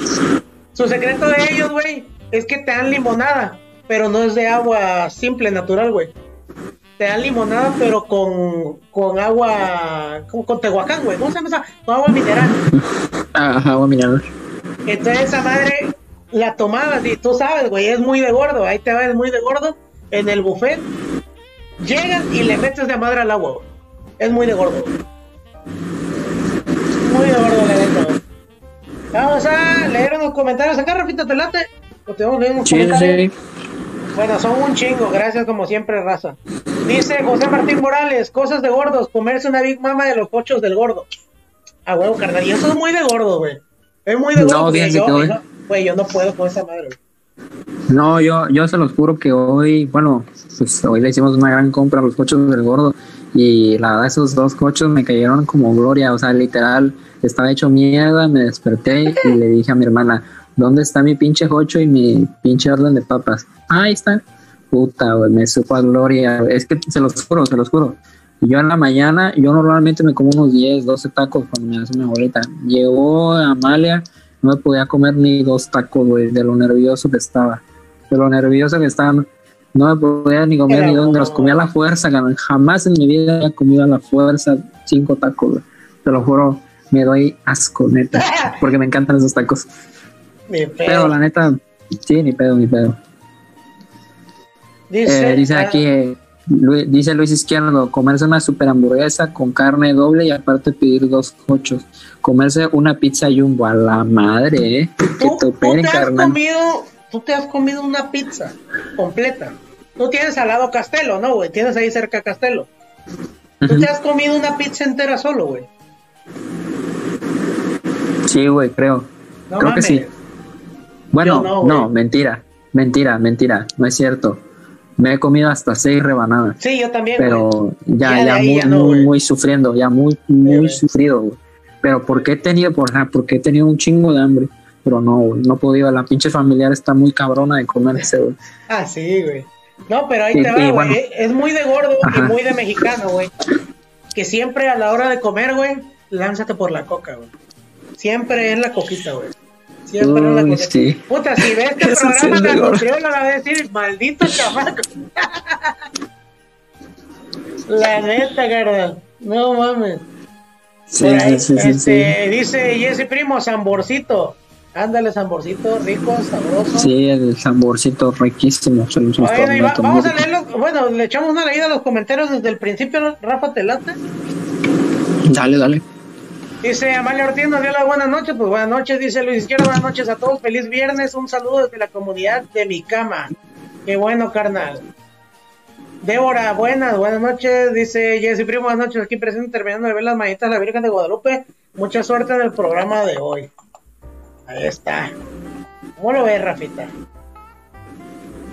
Su secreto de ellos, güey, es que te dan limonada, pero no es de agua simple, natural, güey te dan limonada, pero con, con agua, con, con tehuacán, güey. ¿Cómo se llama esa? Con agua mineral. Ajá, agua mineral. Entonces esa madre la tomabas y tú sabes, güey, es muy de gordo. Ahí te va, es muy de gordo. En el buffet, llegas y le metes de madre al agua. Es muy de gordo. Muy de gordo, la neta. Vamos a leer unos comentarios acá, Rafita, ¿te late? ¿O te vamos a leer unos Sí, comentarios? sí. Bueno, son un chingo, gracias como siempre, raza. Dice José Martín Morales, cosas de gordos, comerse una Big Mama de los cochos del gordo. A huevo, carnal, y eso es muy de gordo, güey. Es muy de No, gordo. fíjense yo, que no- Güey, yo no puedo con esa madre, güey. No, yo, yo se los juro que hoy, bueno, pues hoy le hicimos una gran compra a los cochos del gordo y la verdad esos dos cochos me cayeron como gloria, o sea, literal, estaba hecho mierda, me desperté y (laughs) le dije a mi hermana, ¿dónde está mi pinche cocho y mi pinche orden de papas? Ah, ahí está. Puta, güey, me supo a gloria, es que se los juro, se los juro. Yo en la mañana, yo normalmente me como unos 10, 12 tacos cuando me hace mi abuelita. Llegó Amalia, no me podía comer ni dos tacos, güey, de lo nervioso que estaba. De lo nervioso que estaba, no me podía ni comer Era ni dos, me los comía a la fuerza. Jamás en mi vida había comido a la fuerza cinco tacos. Te lo juro, me doy asco, neta, (laughs) porque me encantan esos tacos. Ni pedo. Pero la neta, sí, ni pedo, ni pedo. dice, Eh, dice ah, aquí, eh, dice Luis Izquierdo, comerse una super hamburguesa con carne doble y aparte pedir dos cochos. Comerse una pizza jumbo a la madre, ¿eh? Que ¿tú, te tú te has carnal. comido, tú te has comido una pizza completa. Tú tienes al lado Castelo, ¿no, güey? Tienes ahí cerca Castelo. Tú te has comido una pizza entera solo, güey. Sí, güey, creo. No creo mames. que sí. Bueno, no, mentira, mentira, mentira, no es cierto. Me he comido hasta seis rebanadas, Sí, yo también, pero ya, Ya muy, ya no, muy, muy sufriendo, ya muy, muy sufrido, güey. Pero porque he tenido, por, porque he tenido un chingo de hambre, pero no, güey, no podido. La pinche familiar está muy cabrona de comerse, güey. Ah, sí, güey. No, pero ahí Y- te va, güey. bueno. Es- muy de gordo y muy de mexicano, güey. Que siempre a la hora de comer, güey, lánzate por la coca, güey. Siempre es la coquita, güey. Siempre es la coquita. sí. Puta, si ves este programa de la va a decir, maldito chamaco. (laughs) la neta, carnal. No mames. Sí, ahí, sí, sí, sí, este, Dice Jesse Primo, Samborcito. Ándale, Samborcito, rico, sabroso. sí. El samborcito riquísimo. Se los Bueno, y va- prometo, vamos a leerlos. Bueno, le echamos una leída a los comentarios desde el principio. Rafa Telate. rico. Dale, dale. Dice Amalia Ortiz, nos dio las buenas noches. Pues buenas noches, dice Luis Izquierdo. Buenas noches a todos. Feliz viernes. Un saludo desde la comunidad de mi cama. Qué bueno, carnal. Débora, buenas, buenas noches. Dice Jessy Primo, buenas noches. Aquí presente, terminando de ver las manitas de la Virgen de Guadalupe. Mucha suerte en el programa de hoy. Ahí está. ¿Cómo lo ves, Rafita?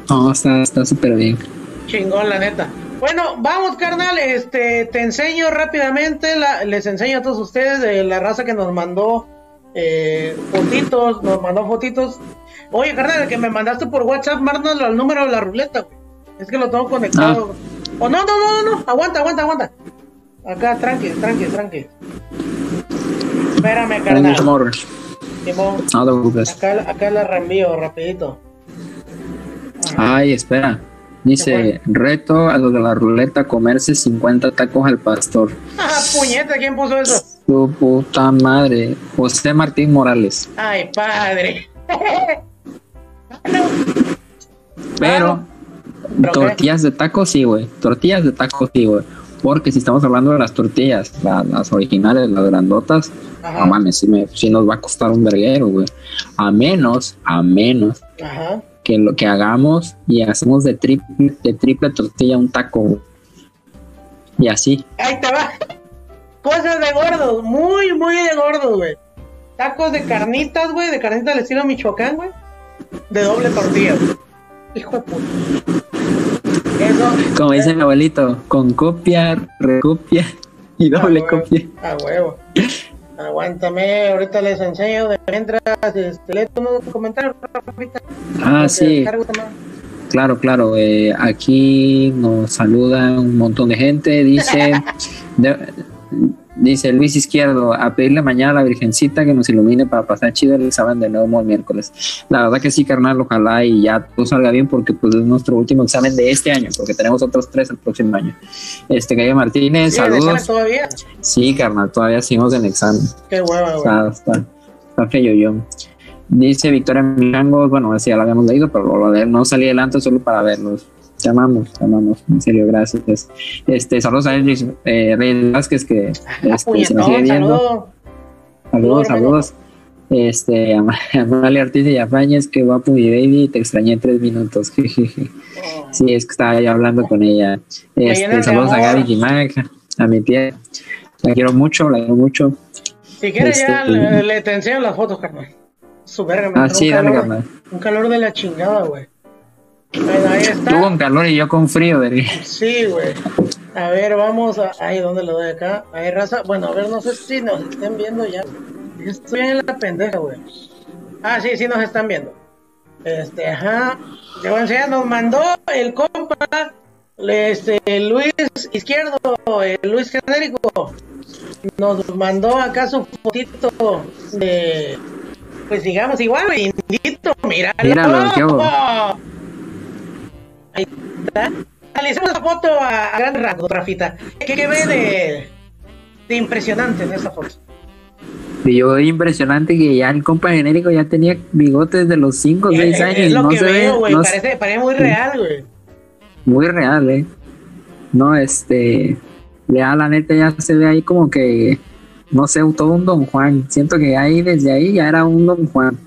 No, está está súper bien. Chingón, la neta. Bueno, vamos, carnal. Este, te enseño rápidamente, la- les enseño a todos ustedes de la raza que nos mandó eh, fotitos, nos mandó fotitos. Oye, carnal, el que me mandaste por WhatsApp, márdanos al número de la ruleta, güey. Es que lo tengo conectado. Oh, no, no, no, no, no, aguanta, aguanta, aguanta. Acá, tranqui, tranqui, tranqui. Espérame, carnal. Amor. Simón, No te preocupes. acá, acá la reenvío, rapidito. Ajá. Ay, espera. Dice, reto a los de la ruleta comerse 50 tacos al pastor. Ah, puñeta, ¿quién puso eso? Su puta madre. José Martín Morales. Ay, padre. Pero, tortillas de tacos sí, güey. Tortillas de tacos sí, güey. Porque si estamos hablando de las tortillas, la- las originales, las grandotas, no mames, sí, me- sí nos va a costar un verguero, güey. A menos, a menos Ajá. que lo que hagamos y hacemos de triple, de triple tortilla un taco, güey. Y así. Ahí te va. Cosas de gordos, muy, muy de gordos, güey. Tacos de carnitas, güey, de carnitas al estilo Michoacán, güey. De doble tortilla. Hijo de puta. Como dice mi abuelito, con copia, recopia y a doble huevo, copia. A huevo. Aguántame, ahorita les enseño de mientras este, lee unos comentarios. Ah, sí, claro, claro. eh, aquí nos saluda un montón de gente. Dice, (laughs) de- dice Luis Izquierdo, a pedirle mañana a la Virgencita que nos ilumine para pasar chido el examen de nuevo el miércoles. La verdad que sí, carnal, ojalá y ya todo salga bien porque pues es nuestro último examen de este año, porque tenemos otros tres el próximo año. Este, Gallo Martínez, Sí, ¿de examen saludos. todavía? Sí, carnal, todavía seguimos en examen. Qué hueva, güey. Está, está, está feo yo. Dice Victoria Mijangos, bueno, así ya lo habíamos leído, pero lo de- no salí adelante solo para verlos. Te amamos, te amamos, en serio, gracias. Este, saludos a Reyes, eh, Reyes Vázquez que este, se nos sigue viendo. saludo. Saludos, Saludos. Este, Am- (laughs) Amalia Ortiz y Afañez, que guapo mi baby, te extrañé tres minutos. (laughs) jejeje. Sí, es que estaba yo hablando con ella. Este, saludos a. Gaby Guimag, a mi tía. La quiero mucho, la quiero mucho. Si quieres ya Este, le, le te enseño las fotos, carnal. Su verga, me Ah, sí, dale, calor, carnal. Un calor de la chingada, güey. Bueno, ahí Tú está. con calor y yo con frío, verga. Sí, güey. A ver, vamos a. Ay, ¿dónde le doy acá? Ahí, raza. Bueno, a ver, no sé si nos estén viendo ya. Estoy en la pendeja, güey. Ah, sí, sí nos están viendo. Este, ajá. Te voy a enseñar, nos mandó el compa, este, Luis Izquierdo, el Luis Genérico. Nos mandó acá su fotito de. Pues digamos, igual, indito, míralo. Míralo, qué Ahí está. Analizamos la foto a, a gran rango, Rafita. ¿Qué, qué ve de, de impresionante en esa foto? Y yo impresionante que ya el compa genérico ya tenía bigotes de los 5 o 6 Eh, años. es y lo no que se ve, veo, güey. no se- parece, parece muy real, güey. muy real, eh. No, este, ya la neta ya se ve ahí como que, no sé, todo un Don Juan. Siento que ahí, desde ahí ya era un Don Juan.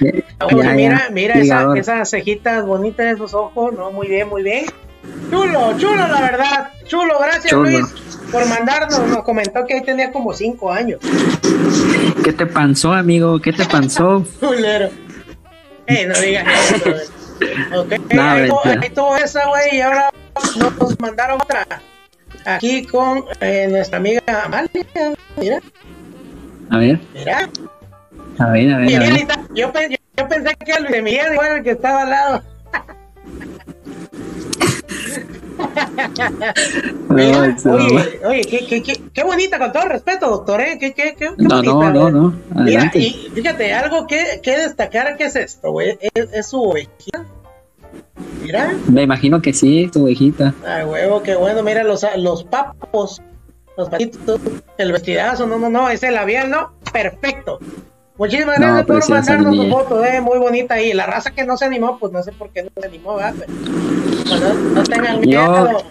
Ya- Oye, ya, mira, ya, mira esa- esas cejitas bonitas, esos ojos, no, muy bien, muy bien. Chulo, chulo, la verdad. Chulo, gracias Chulo. Luis por mandarnos. Nos comentó que ahí tenía como cinco años. ¿Qué te pasó, amigo? ¿Qué te pasó? (laughs) Culero. Eh, no digas eso. Ok, (laughs) No, ahí, tuvo, mentira. ahí tuvo esa, güey, y ahora nos mandaron otra. Aquí con eh, nuestra amiga Amalia. Mira, A ver, mira. A ver, a ver. A yo, pe- yo, pensé que Luis Emiliano igual el que estaba al lado. Mira, oye, oye, qué, qué, qué, qué bonita, con todo respeto, doctor, ¿eh? Qué, qué, qué, No, no, bonita, no, güey. no. Mira, y fíjate, algo que, que destacar, ¿qué es esto, güey? Es, es su ovejita. Mira, Me imagino que sí, tu ovejita. ay, huevo, qué bueno, mira los, los papos, los patitos, el vestidazo, no, no, no, ese labial, ¿no? Perfecto. Muchísimas No, gracias por mandarnos su niña. foto, eh, muy bonita. Y la raza que no se animó, pues no sé por qué no se animó, ¿verdad? Bueno, no tengan miedo.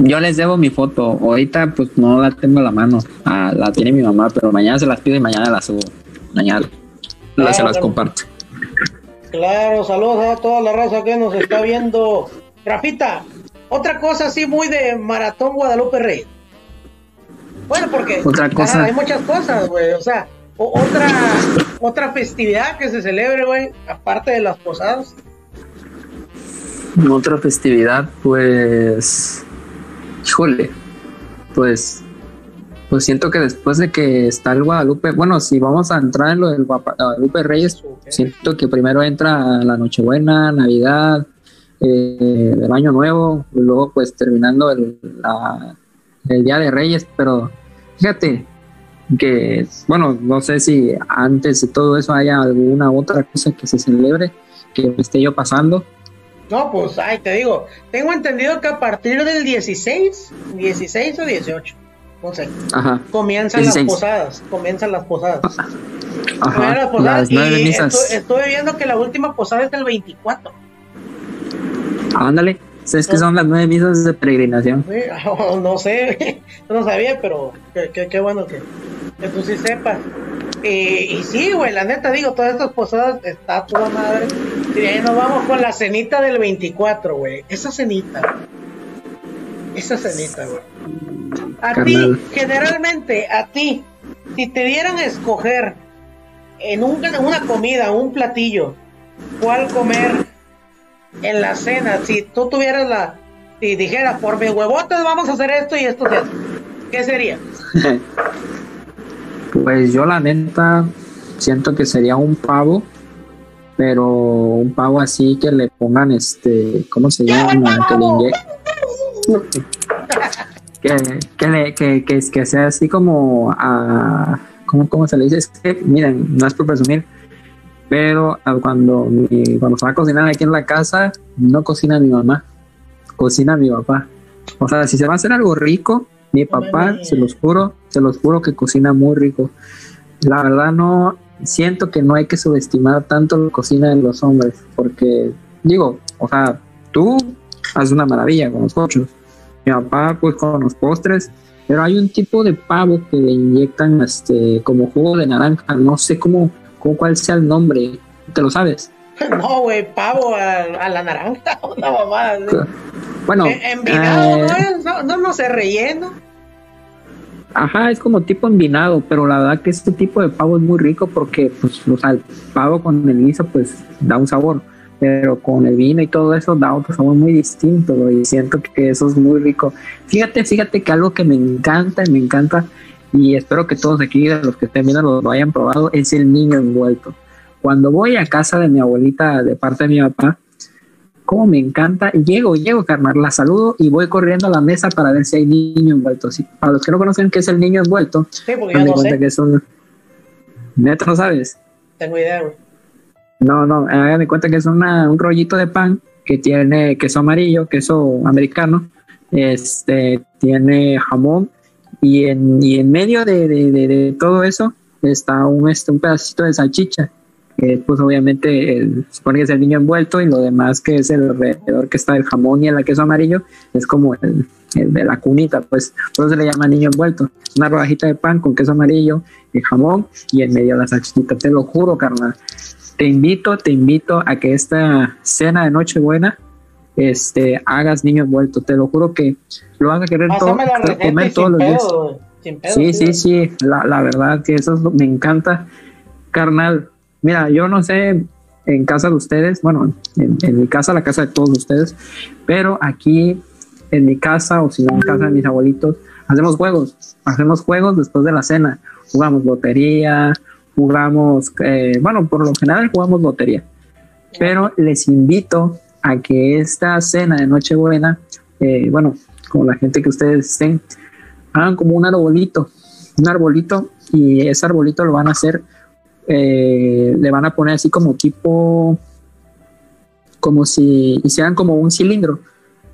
Yo les debo mi foto. Ahorita pues no la tengo a la mano. Ah, la tiene mi mamá, pero mañana se las pido y mañana la subo. Mañana se las comparto. Claro, saludos a toda la raza que nos está viendo. Rafita, otra cosa así muy de Maratón Guadalupe Reyes. Bueno, porque Otra cosa. hay muchas cosas, güey. O sea, o- otra otra festividad que se celebre, güey, aparte de las posadas. Otra festividad, pues. Híjole. Pues. Pues siento que después de que está el Guadalupe. Bueno, si vamos a entrar en lo del Guadalupe Reyes, siento que primero entra la Nochebuena, Navidad, eh, el Año Nuevo, y luego pues terminando el, la- el Día de Reyes, pero fíjate que, bueno, no sé si antes de todo eso haya alguna otra cosa que se celebre que me esté yo pasando. No, pues, ay, te digo, tengo entendido que a partir del 16, 16 o 18, no sé, Ajá, comienzan 16. las posadas, comienzan las posadas. Ajá, las posadas las y estu- estuve viendo que la última posada es el 24. Ándale, es que son las nueve misas de peregrinación. (laughs) No sé, (laughs) no sabía, pero qué, qué- qué bueno que, que tú sí sepas. Y, y sí, güey, la neta digo, todas estas posadas está toda madre. Y ahí nos vamos con la cenita del 24, güey. Esa cenita. Esa cenita, güey. A ti, generalmente, a ti, si te dieran a escoger en, un, una comida, un platillo, cuál comer en la cena, si tú tuvieras la, si dijeras, por mis huevotes vamos a hacer esto y esto ¿qué sería? (laughs) Pues yo la neta siento que sería un pavo, pero un pavo así que le pongan este, ¿cómo se llama? Que le que, que, le- que, que, que sea así como a ¿cómo, cómo se le dice? Es que, miren, no es por presumir, pero cuando, mi- cuando se va a cocinar aquí en la casa, no cocina mi mamá, cocina mi papá. O sea, si se va a hacer algo rico, mi papá, se los juro, se los juro que cocina muy rico. La verdad no, siento que no hay que subestimar tanto la cocina de los hombres, porque digo, o sea, tú hace una maravilla con los cochos. Mi papá, pues con los postres, pero hay un tipo de pavo que le inyectan este, como jugo de naranja, no sé cómo, cómo cuál sea el nombre, ¿te lo sabes? (laughs) No, güey, pavo a, la naranja, (laughs) una mamada. Bueno, envinado, eh, no, no, no sé, relleno. Ajá, es como tipo envinado, pero la verdad que este tipo de pavo es muy rico porque, pues, o sea, el pavo con el guiso, pues, da un sabor, pero con el vino y todo eso da otro sabor muy distinto, y siento que eso es muy rico. Fíjate, fíjate que algo que me encanta, me encanta, y espero que todos aquí, los que estén viendo, lo hayan probado, es el niño envuelto. Cuando voy a casa de mi abuelita de parte de mi papá, cómo me encanta. Llego, llego, carnal, la saludo y voy corriendo a la mesa para ver si hay niño envuelto. Sí, para los que no conocen qué es el niño envuelto, sí, porque no sé. que es un... ¿Neto no sabes? Tengo idea, güey. No, no, háganme cuenta que es una, un rollito de pan que tiene queso amarillo, queso americano, este, tiene jamón y en, y en medio de, de, de, todo eso está un, este, un pedacito de salchicha pues obviamente el, supone que es el niño envuelto y lo demás que es el alrededor que está el jamón y el queso amarillo es como el, de la cunita, pues por eso se le llama niño envuelto. Una rodajita de pan con queso amarillo, el jamón y en medio la salchichita, te lo juro, carnal. Te invito, te invito a que esta cena de Nochebuena este, hagas niño envuelto, te lo juro que lo van a querer todo, comer todos los días. sí, sí, sí, la, la verdad que eso me encanta, carnal Mira, yo no sé en casa de ustedes, bueno, en, mi casa, la casa de todos ustedes, pero aquí en mi casa o si no en casa de mis abuelitos, hacemos juegos, hacemos juegos después de la cena, jugamos lotería, jugamos, eh, bueno, por lo general jugamos lotería, pero les invito a que esta cena de Nochebuena, eh, bueno, con la gente que ustedes estén, hagan como un arbolito, un arbolito y ese arbolito lo van a hacer eh, le van a poner así como tipo, como si hicieran como un cilindro.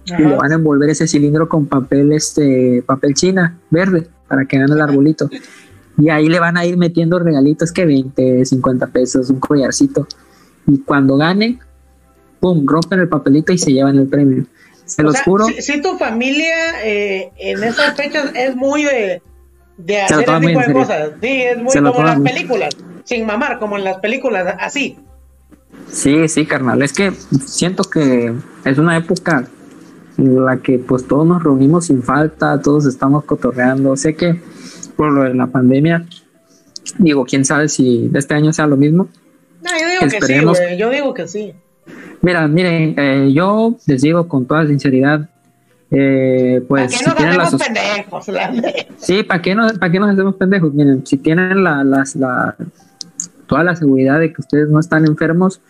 Y le van a envolver ese cilindro con papel, este, papel china, verde, para que hagan el arbolito. Y ahí le van a ir metiendo regalitos que 20, 50 pesos, un collarcito. Y cuando ganen, pum, rompen el papelito y se llevan el premio. Se los juro. Si, tu familia eh, en esas fechas es muy de, de hacer ese tipo de cosas, sí, es muy como las películas sin mamar, como en las películas, así. Sí, sí, carnal. Es que siento que es una época en la que pues todos nos reunimos sin falta, todos estamos cotorreando. Sé que por lo de la pandemia, digo, quién sabe si de este año sea lo mismo. No, yo digo que sí, güey. Yo digo que sí. Mira, miren, eh, yo les digo con toda sinceridad, eh, pues ¿Para qué nos hacemos pendejos? Sí, ¿para qué, no, ¿para qué nos hacemos pendejos? Miren, si tienen la, las, la, toda la seguridad de que ustedes no están enfermos,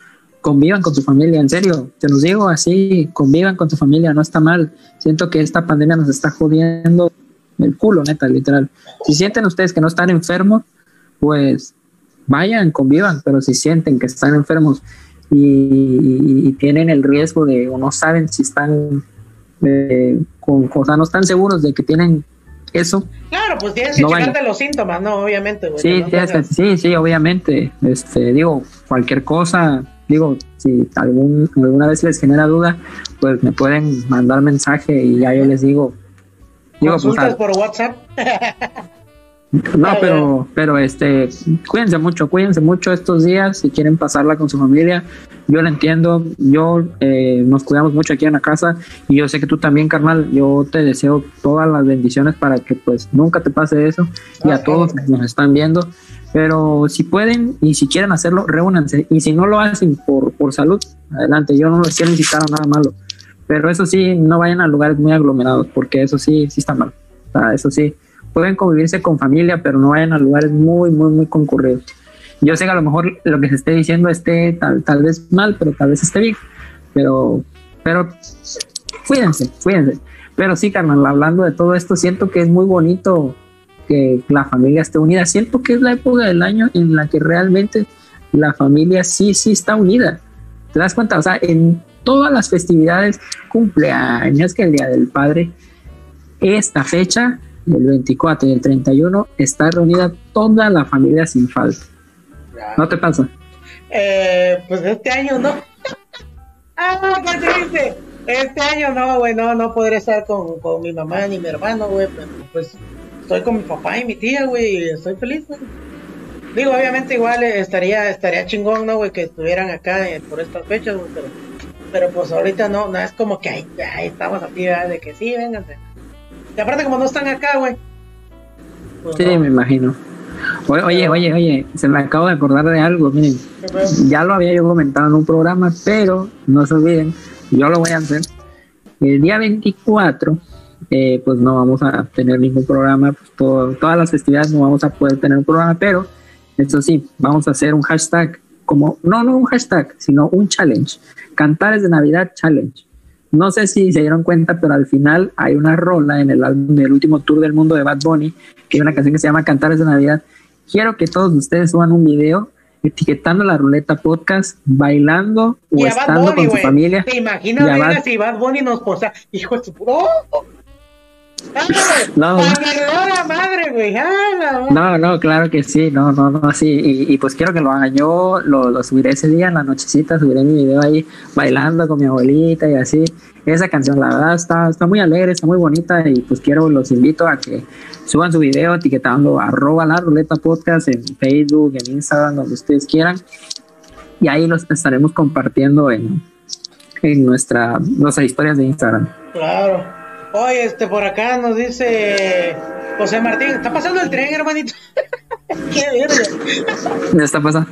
convivan con su familia, en serio, te los digo así, convivan con tu familia, no está mal. Siento que esta pandemia nos está jodiendo el culo, neta, literal. Si sienten ustedes que no están enfermos, pues vayan, convivan, pero si sienten que están enfermos y, tienen el riesgo de o no saben si están eh, con, o sea, no están seguros de que tienen eso. Claro, pues tienes que checarte los síntomas, ¿no? Obviamente, Sí, sí, sí, obviamente. Este, digo, cualquier cosa, digo, si algún, alguna vez les genera duda, pues me pueden mandar mensaje y ya yo les digo. digo pues, por WhatsApp? (laughs) No, pero, pero este, cuídense mucho, cuídense mucho estos días si quieren pasarla con su familia. Yo lo entiendo, yo eh, nos cuidamos mucho aquí en la casa y yo sé que tú también, carnal. Yo te deseo todas las bendiciones para que pues nunca te pase eso y a todos nos están viendo. Pero si pueden y si quieren hacerlo, reúnanse. Y si no lo hacen por, por salud, adelante. Yo no les quiero incitar a nada malo. Pero eso sí, no vayan a lugares muy aglomerados porque eso sí, sí está mal. O sea, eso sí pueden convivirse con familia, pero no vayan a lugares muy, muy, muy concurridos. Yo sé que a lo mejor lo que se esté diciendo esté tal, tal vez mal, pero tal vez esté bien. Pero, pero cuídense, cuídense. Pero sí, carnal, hablando de todo esto, siento que es muy bonito que la familia esté unida. Siento que es la época del año en la que realmente la familia sí, sí está unida. ¿Te das cuenta? O sea, en todas las festividades, cumpleaños, que el Día del Padre, esta fecha el 24 y el 31 está reunida toda la familia sin falta. ¿No te pasa? Eh, pues este año no. (laughs) ah, ¿qué dice? Este año no, güey, no, no podré estar con, con mi mamá ni mi hermano, güey, pues estoy con mi papá y mi tía, güey, y estoy feliz, güey. Digo, obviamente igual eh, estaría, estaría chingón, ¿no, güey? Que estuvieran acá eh, por estas fechas, güey, pero, pero pues ahorita no, no es como que ahí, ahí estamos aquí, ¿verdad? De que sí, vénganse. Y aparte como no están acá, güey. pues Sí, no. me imagino. Oye, oye, oye, se me acabo de acordar de algo, miren. Ya lo había yo comentado en un programa, pero no se olviden, yo lo voy a hacer. El día 24, eh, pues no vamos a tener ningún programa, pues todo- todas las festividades no vamos a poder tener un programa, pero eso sí, vamos a hacer un hashtag, como, no, no un hashtag, sino un challenge. Cantares de Navidad Challenge. No sé si se dieron cuenta, pero al final hay una rola en el álbum del último tour del mundo de Bad Bunny, que hay una canción que se llama Cantares de Navidad. Quiero que todos ustedes suban un video etiquetando la ruleta podcast, bailando o Y estando Bunny, con su familia. ¿Te imaginas, Y a verga, Bad- si Bad Bunny nos posa? Hijo de su. ¡Oh! ¡Ah, No. güey! ¡A la madre, güey! ¡Ah! No, no, claro que sí, no, no, no, sí, y, y pues quiero que lo hagan. Yo lo, lo subiré ese día en la nochecita, subiré mi video ahí bailando con mi abuelita y así. Esa canción, la verdad, está, está muy alegre, está muy bonita y pues quiero, los invito a que suban su video etiquetando arroba la ruleta podcast en Facebook, en Instagram, donde ustedes quieran. Y ahí los estaremos compartiendo en, en nuestra, nuestras historias de Instagram. Claro. Oye, este, por acá nos dice José Martín, ¿está pasando el tren, hermanito? (laughs) ¡Qué verga! ¿Qué está pasando?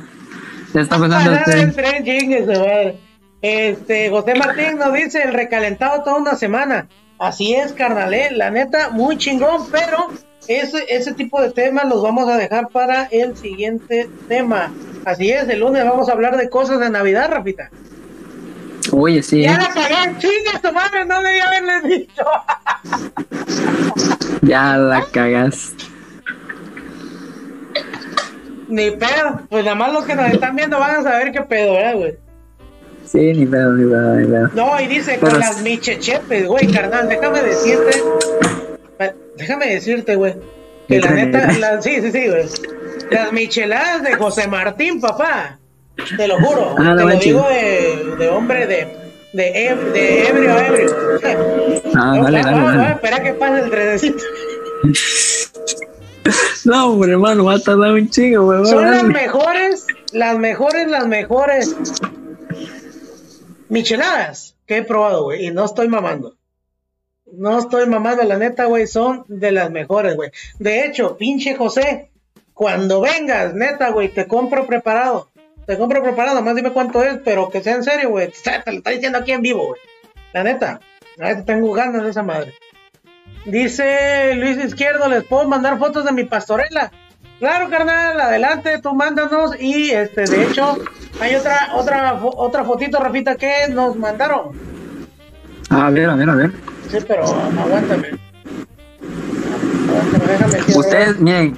¿Qué está pasando? El tren, madre. Este, José Martín nos dice el recalentado toda una semana. Así es, carnal, eh, la neta, muy chingón, pero ese, ese tipo de temas los vamos a dejar para el siguiente tema. Así es, el lunes vamos a hablar de cosas de Navidad, Rafita. Oye, sí. Ya la cagué, chingue tu madre, no debía haberles dicho. Ya la cagas. Ni pedo, pues nada más los que nos están viendo van a saber qué pedo, ¿verdad, güey? Sí, ni pedo, ni pedo, ni pedo. No, y dice Pero con las michechepes, güey, carnal, déjame decirte, déjame decirte, güey, que la neta, la- sí, sí, sí, güey, las micheladas de José Martín, papá, te lo juro, Ah, te lo digo de, de hombre de, de, eb- de ebrio a ebrio. Ah, No, dale, va, dale, espera que pase el trenecito. (laughs) No, hombre, hermano, va a tardar un chingo, güey. Son las mejores, las mejores, las mejores micheladas que he probado, güey. Y no estoy mamando. No estoy mamando, la neta, güey. Son de las mejores, güey. De hecho, pinche José, cuando vengas, neta, güey, te compro preparado. Te compro preparado, más dime cuánto es, pero que sea en serio, güey. Te lo está diciendo aquí en vivo, güey. La neta, la neta, tengo ganas de esa madre. Dice Luis Izquierdo, ¿les puedo mandar fotos de mi pastorela? Claro, carnal, adelante, tú mándanos y este, de hecho, hay otra, otra, otra fotito, Rafita, que nos mandaron. A ver, a ver, a ver. Sí, pero aguántame. Aguántame, déjame Ustedes, miren,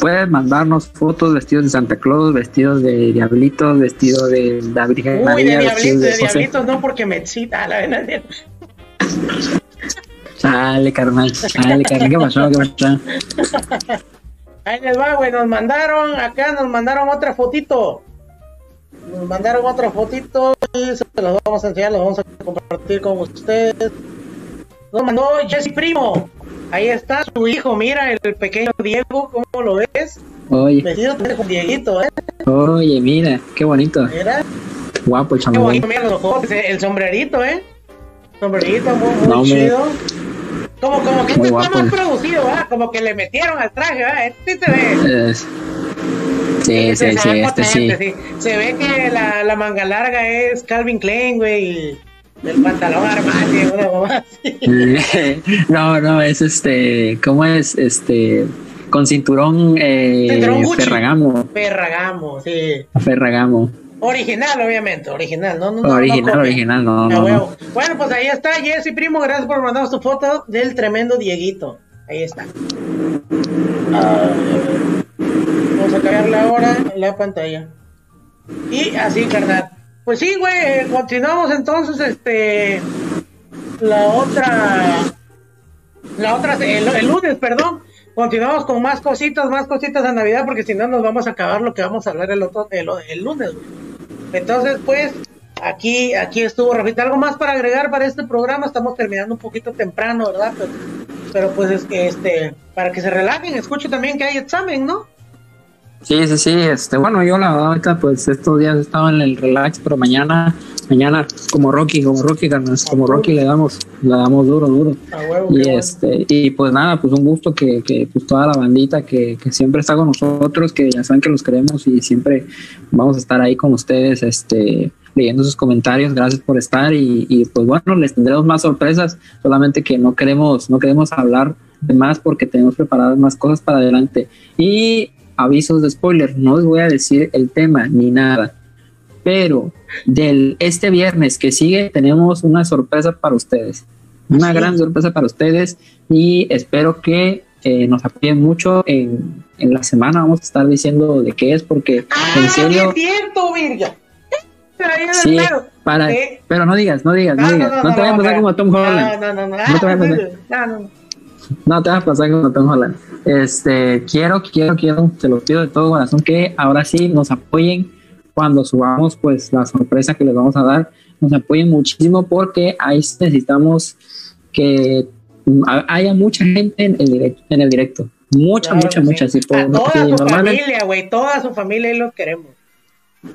pueden mandarnos fotos vestidos de Santa Claus, vestidos de diablitos, vestidos de la Virgen Uy, María, de vestidos diablitos, de de diablitos no, porque me excita, la verdad. Sale, carnal, sale, carnal. ¿Qué pasó? ¿Qué pasó? Ahí les va, güey, nos mandaron, acá nos mandaron otra fotito. Nos mandaron otra fotito y se las vamos a enseñar, las vamos a compartir con ustedes. Nos mandó Jesse Primo. Ahí está su hijo, mira, el pequeño Diego, ¿cómo lo ves? Oye, Vestido con Dieguito, ¿eh? oye, mira, qué bonito. Mira, Guapo el qué chamaco. bonito, mira los ojos, el sombrerito, ¿eh? Sombrerito muy, muy No, chido. Como, como que Muy este está más producido, ¿verdad? Como que le metieron al traje, ¿verdad? Este sí se ve. Es- Sí, Se sí, sí, este sí. sí. Se ve que la, la manga larga es Calvin Klein, güey, y el pantalón Armani, una mamá. No, no, es este, ¿cómo es? Este, con cinturón, eh, Cinturón. Ferragamo, Ferragamo, sí. Ferragamo. Original, obviamente, original, no, no, no. Original, no original, no. Bueno, pues ahí está, Jessy Primo, gracias por mandarnos tu foto del tremendo Dieguito. Ahí está. Ah, vamos a cambiarle ahora la pantalla. Y así, carnal. Pues sí, güey, eh, continuamos entonces, este, la otra, la otra, el, lunes, perdón. Continuamos con más cositas, más cositas de Navidad, porque si no nos vamos a acabar lo que vamos a hablar el otro, el, el lunes, güey. Entonces, pues, aquí, aquí estuvo Rafita. ¿Algo más para agregar para este programa? Estamos terminando un poquito temprano, ¿verdad? Pero, pero pues es que este, para que se relajen, escuche también que hay examen, ¿no? Sí, sí, sí, este, bueno, yo la verdad ahorita pues estos días estaba en el relax, pero mañana, mañana como Rocky, como Rocky, como Rocky le damos, le damos duro, duro. y este, y pues nada, pues un gusto que, que pues toda la bandita que, que, siempre está con nosotros, que ya saben que los queremos y siempre vamos a estar ahí con ustedes, este, leyendo sus comentarios, gracias por estar y, y pues bueno, les tendremos más sorpresas, solamente que no queremos, no queremos hablar de más porque tenemos preparadas más cosas para adelante. Y avisos de spoiler, no les voy a decir el tema ni nada, pero del este viernes que sigue tenemos una sorpresa para ustedes, una gran sorpresa para ustedes y espero que eh, nos apoyen mucho en, en, la semana, vamos a estar diciendo de qué es porque ah, en serio... cierto, Virga. Sí, para, pero no digas, no digas, no, digas, no, te vayas a pasar como Tom Holland. No, no, no, no, te vayas a pasar. No, te vas a pasar como Tom Holland. Este, quiero, quiero, quiero, te lo pido de todo corazón que ahora sí nos apoyen cuando subamos pues la sorpresa que les vamos a dar. Nos apoyen muchísimo porque ahí necesitamos que haya mucha gente en el directo. En el directo. Mucha, mucha, mucha. toda su familia, güey, toda su familia y los queremos.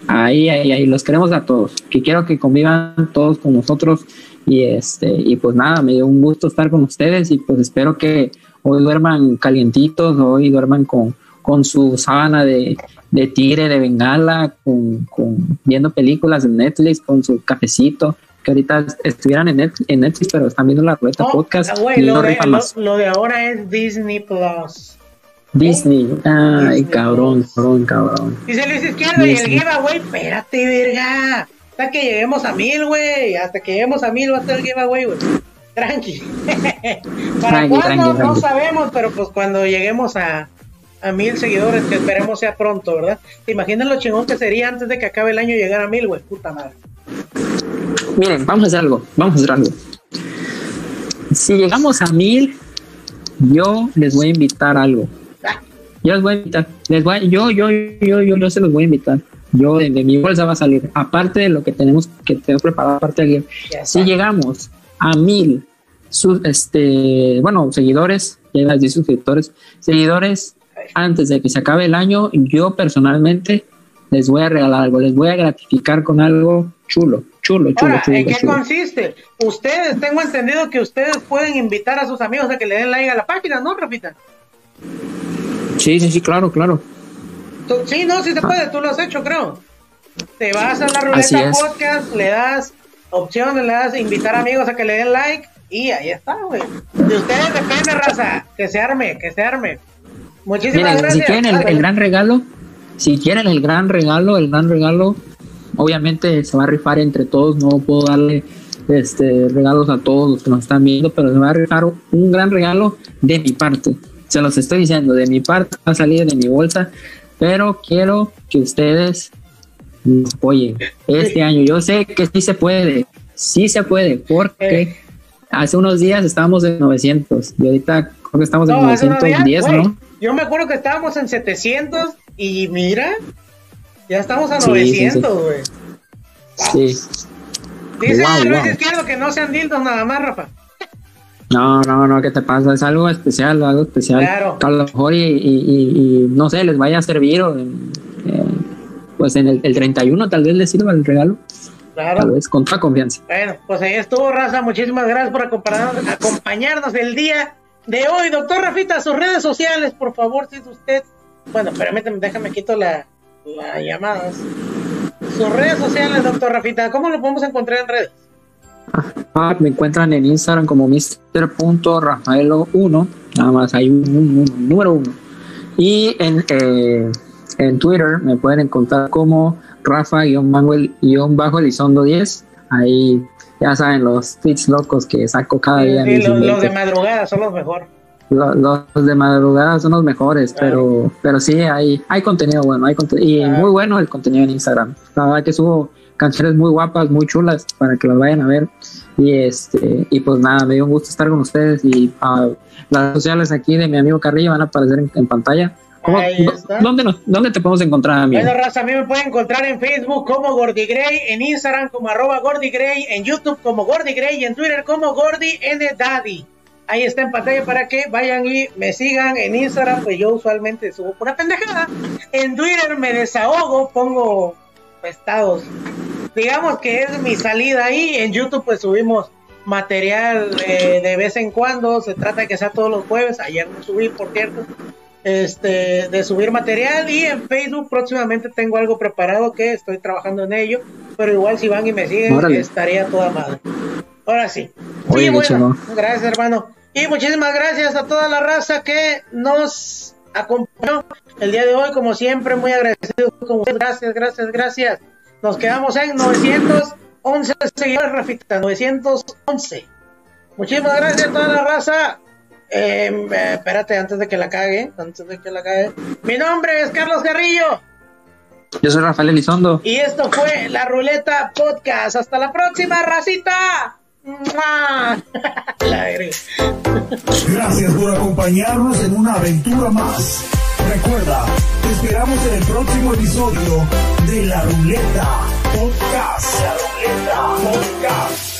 Ahí, ahí, ahí, los queremos a todos. Que quiero que convivan todos con nosotros. Y este, y pues nada, me dio un gusto estar con ustedes y pues espero que hoy duerman calientitos, hoy duerman con, con su sábana de, de tigre de bengala, con, con, viendo películas en Netflix, con su cafecito, que ahorita estuvieran en Netflix, pero están viendo la ruleta podcast. y lo, de, lo, de ahora es Disney Plus. Disney, ay, cabrón, cabrón, cabrón. Dice Luis Izquierdo y el giveaway, espérate, verga. Hasta que lleguemos a mil, güey. Hasta que lleguemos a mil va a ser el giveaway, güey. Tranqui. (laughs) ¿Para cuándo? No sabemos, pero pues cuando lleguemos a, a mil seguidores, que esperemos sea pronto, ¿verdad? ¿Te imaginas lo chingón que sería antes de que acabe el año llegar a mil, güey? Puta madre. Miren, vamos a hacer algo, vamos a hacer algo. Si llegamos a mil, yo les voy a invitar algo. Ah. Yo les voy a invitar. Les voy yo, yo, yo, yo, yo se los voy a invitar. Yo de, mi bolsa va a salir. Aparte de lo que tenemos que tenemos preparado, aparte de si llegamos a mil sus, este, bueno, seguidores, ya las suscriptores, seguidores, antes de que se acabe el año, yo personalmente les voy a regalar algo, les voy a gratificar con algo chulo, chulo, chulo, chulo. ¿En qué consiste? Ustedes, tengo entendido que ustedes pueden invitar a sus amigos a que le den like a la página, ¿no, Rafita? Sí, sí, sí, claro, claro. Sí, no, sí se puede, tú lo has hecho, creo. Te vas a la ruleta podcast, le das opciones, le das invitar amigos a que le den like y ahí está, güey. De ustedes depende, raza, que se arme, que se arme. Muchísimas gracias. Si quieren el, gran regalo, si quieren el gran regalo, el gran regalo, obviamente se va a rifar entre todos, no puedo darle este regalos a todos los que nos están viendo, pero se va a rifar un gran regalo de mi parte. Se los estoy diciendo, de mi parte va a salir de mi bolsa, pero quiero que ustedes nos apoyen este año. Yo sé que sí se puede, sí se puede, porque eh. hace unos días estábamos en 900 y ahorita creo que estamos en 910, ¿no? Yo me acuerdo que estábamos en 700 y mira, ya estamos a 900, güey. Sí, Dice Luis Izquierdo que no sean dildos nada más, Rafa. No, no, no, ¿qué te pasa? Es algo especial, algo especial. Claro. A lo mejor y, y, no sé, les vaya a servir o, pues en el, el 31 tal vez les sirva el regalo. Claro. Tal vez con toda confianza. Bueno, pues ahí estuvo, Raza. Muchísimas gracias por acompañarnos, acompañarnos el día de hoy. Doctor Rafita, sus redes sociales, por favor, si es usted. Bueno, permíteme, déjame quito la, la llamadas. Sus redes sociales, doctor Rafita, ¿cómo lo podemos encontrar en redes? Ah, me encuentran en Instagram como Mr.Rafaelo1, nada más hay un, número uno. Y en eh, en Twitter me pueden encontrar como Rafa-Elizondo 10. Ahí ya saben los tweets locos que saco cada día. los, de madrugada son los mejores. Los, de madrugada son los mejores, pero pero sí hay hay contenido bueno, hay y muy bueno el contenido en Instagram. La verdad que subo canciones muy guapas, muy chulas para que las vayan a ver. Y este y pues nada, me dio un gusto estar con ustedes y uh, las sociales aquí de mi amigo Carrillo van a aparecer en pantalla. ¿dónde, ¿Dónde te podemos encontrar, amigo? Bueno, Raza, a mí me pueden encontrar en Facebook como Gordy Gray, en Instagram como arroba Gordy Gray, en YouTube como Gordy Gray y en Twitter como Gordy N Daddy. Ahí está en pantalla para que vayan y me sigan en Instagram, pues yo usualmente subo pura pendejada. En Twitter me desahogo, pongo estados. Digamos que es mi salida ahí. En YouTube pues subimos material eh, de vez en cuando. Se trata de que sea todos los jueves. Ayer no subí, por cierto. Este, de subir material y en Facebook próximamente tengo algo preparado que estoy trabajando en ello, pero igual si van y me siguen estaría toda madre. Ahora sí. sí bueno, gracias hermano. Y muchísimas gracias a toda la raza que nos acompañó el día de hoy, como siempre, muy agradecido con ustedes. Gracias, gracias, gracias. Nos quedamos en 911 seguidores, Rafita, 911. Muchísimas gracias a toda la raza. Em, eh, espérate, antes de que la cague, antes de que la cague. Mi nombre es Carlos Carrillo. Yo soy Rafael Elizondo. Y esto fue La Ruleta Podcast. Hasta la próxima, racita. Gracias por acompañarnos en una aventura más. Recuerda, te esperamos en el próximo episodio de La Ruleta Podcast. La Ruleta Podcast.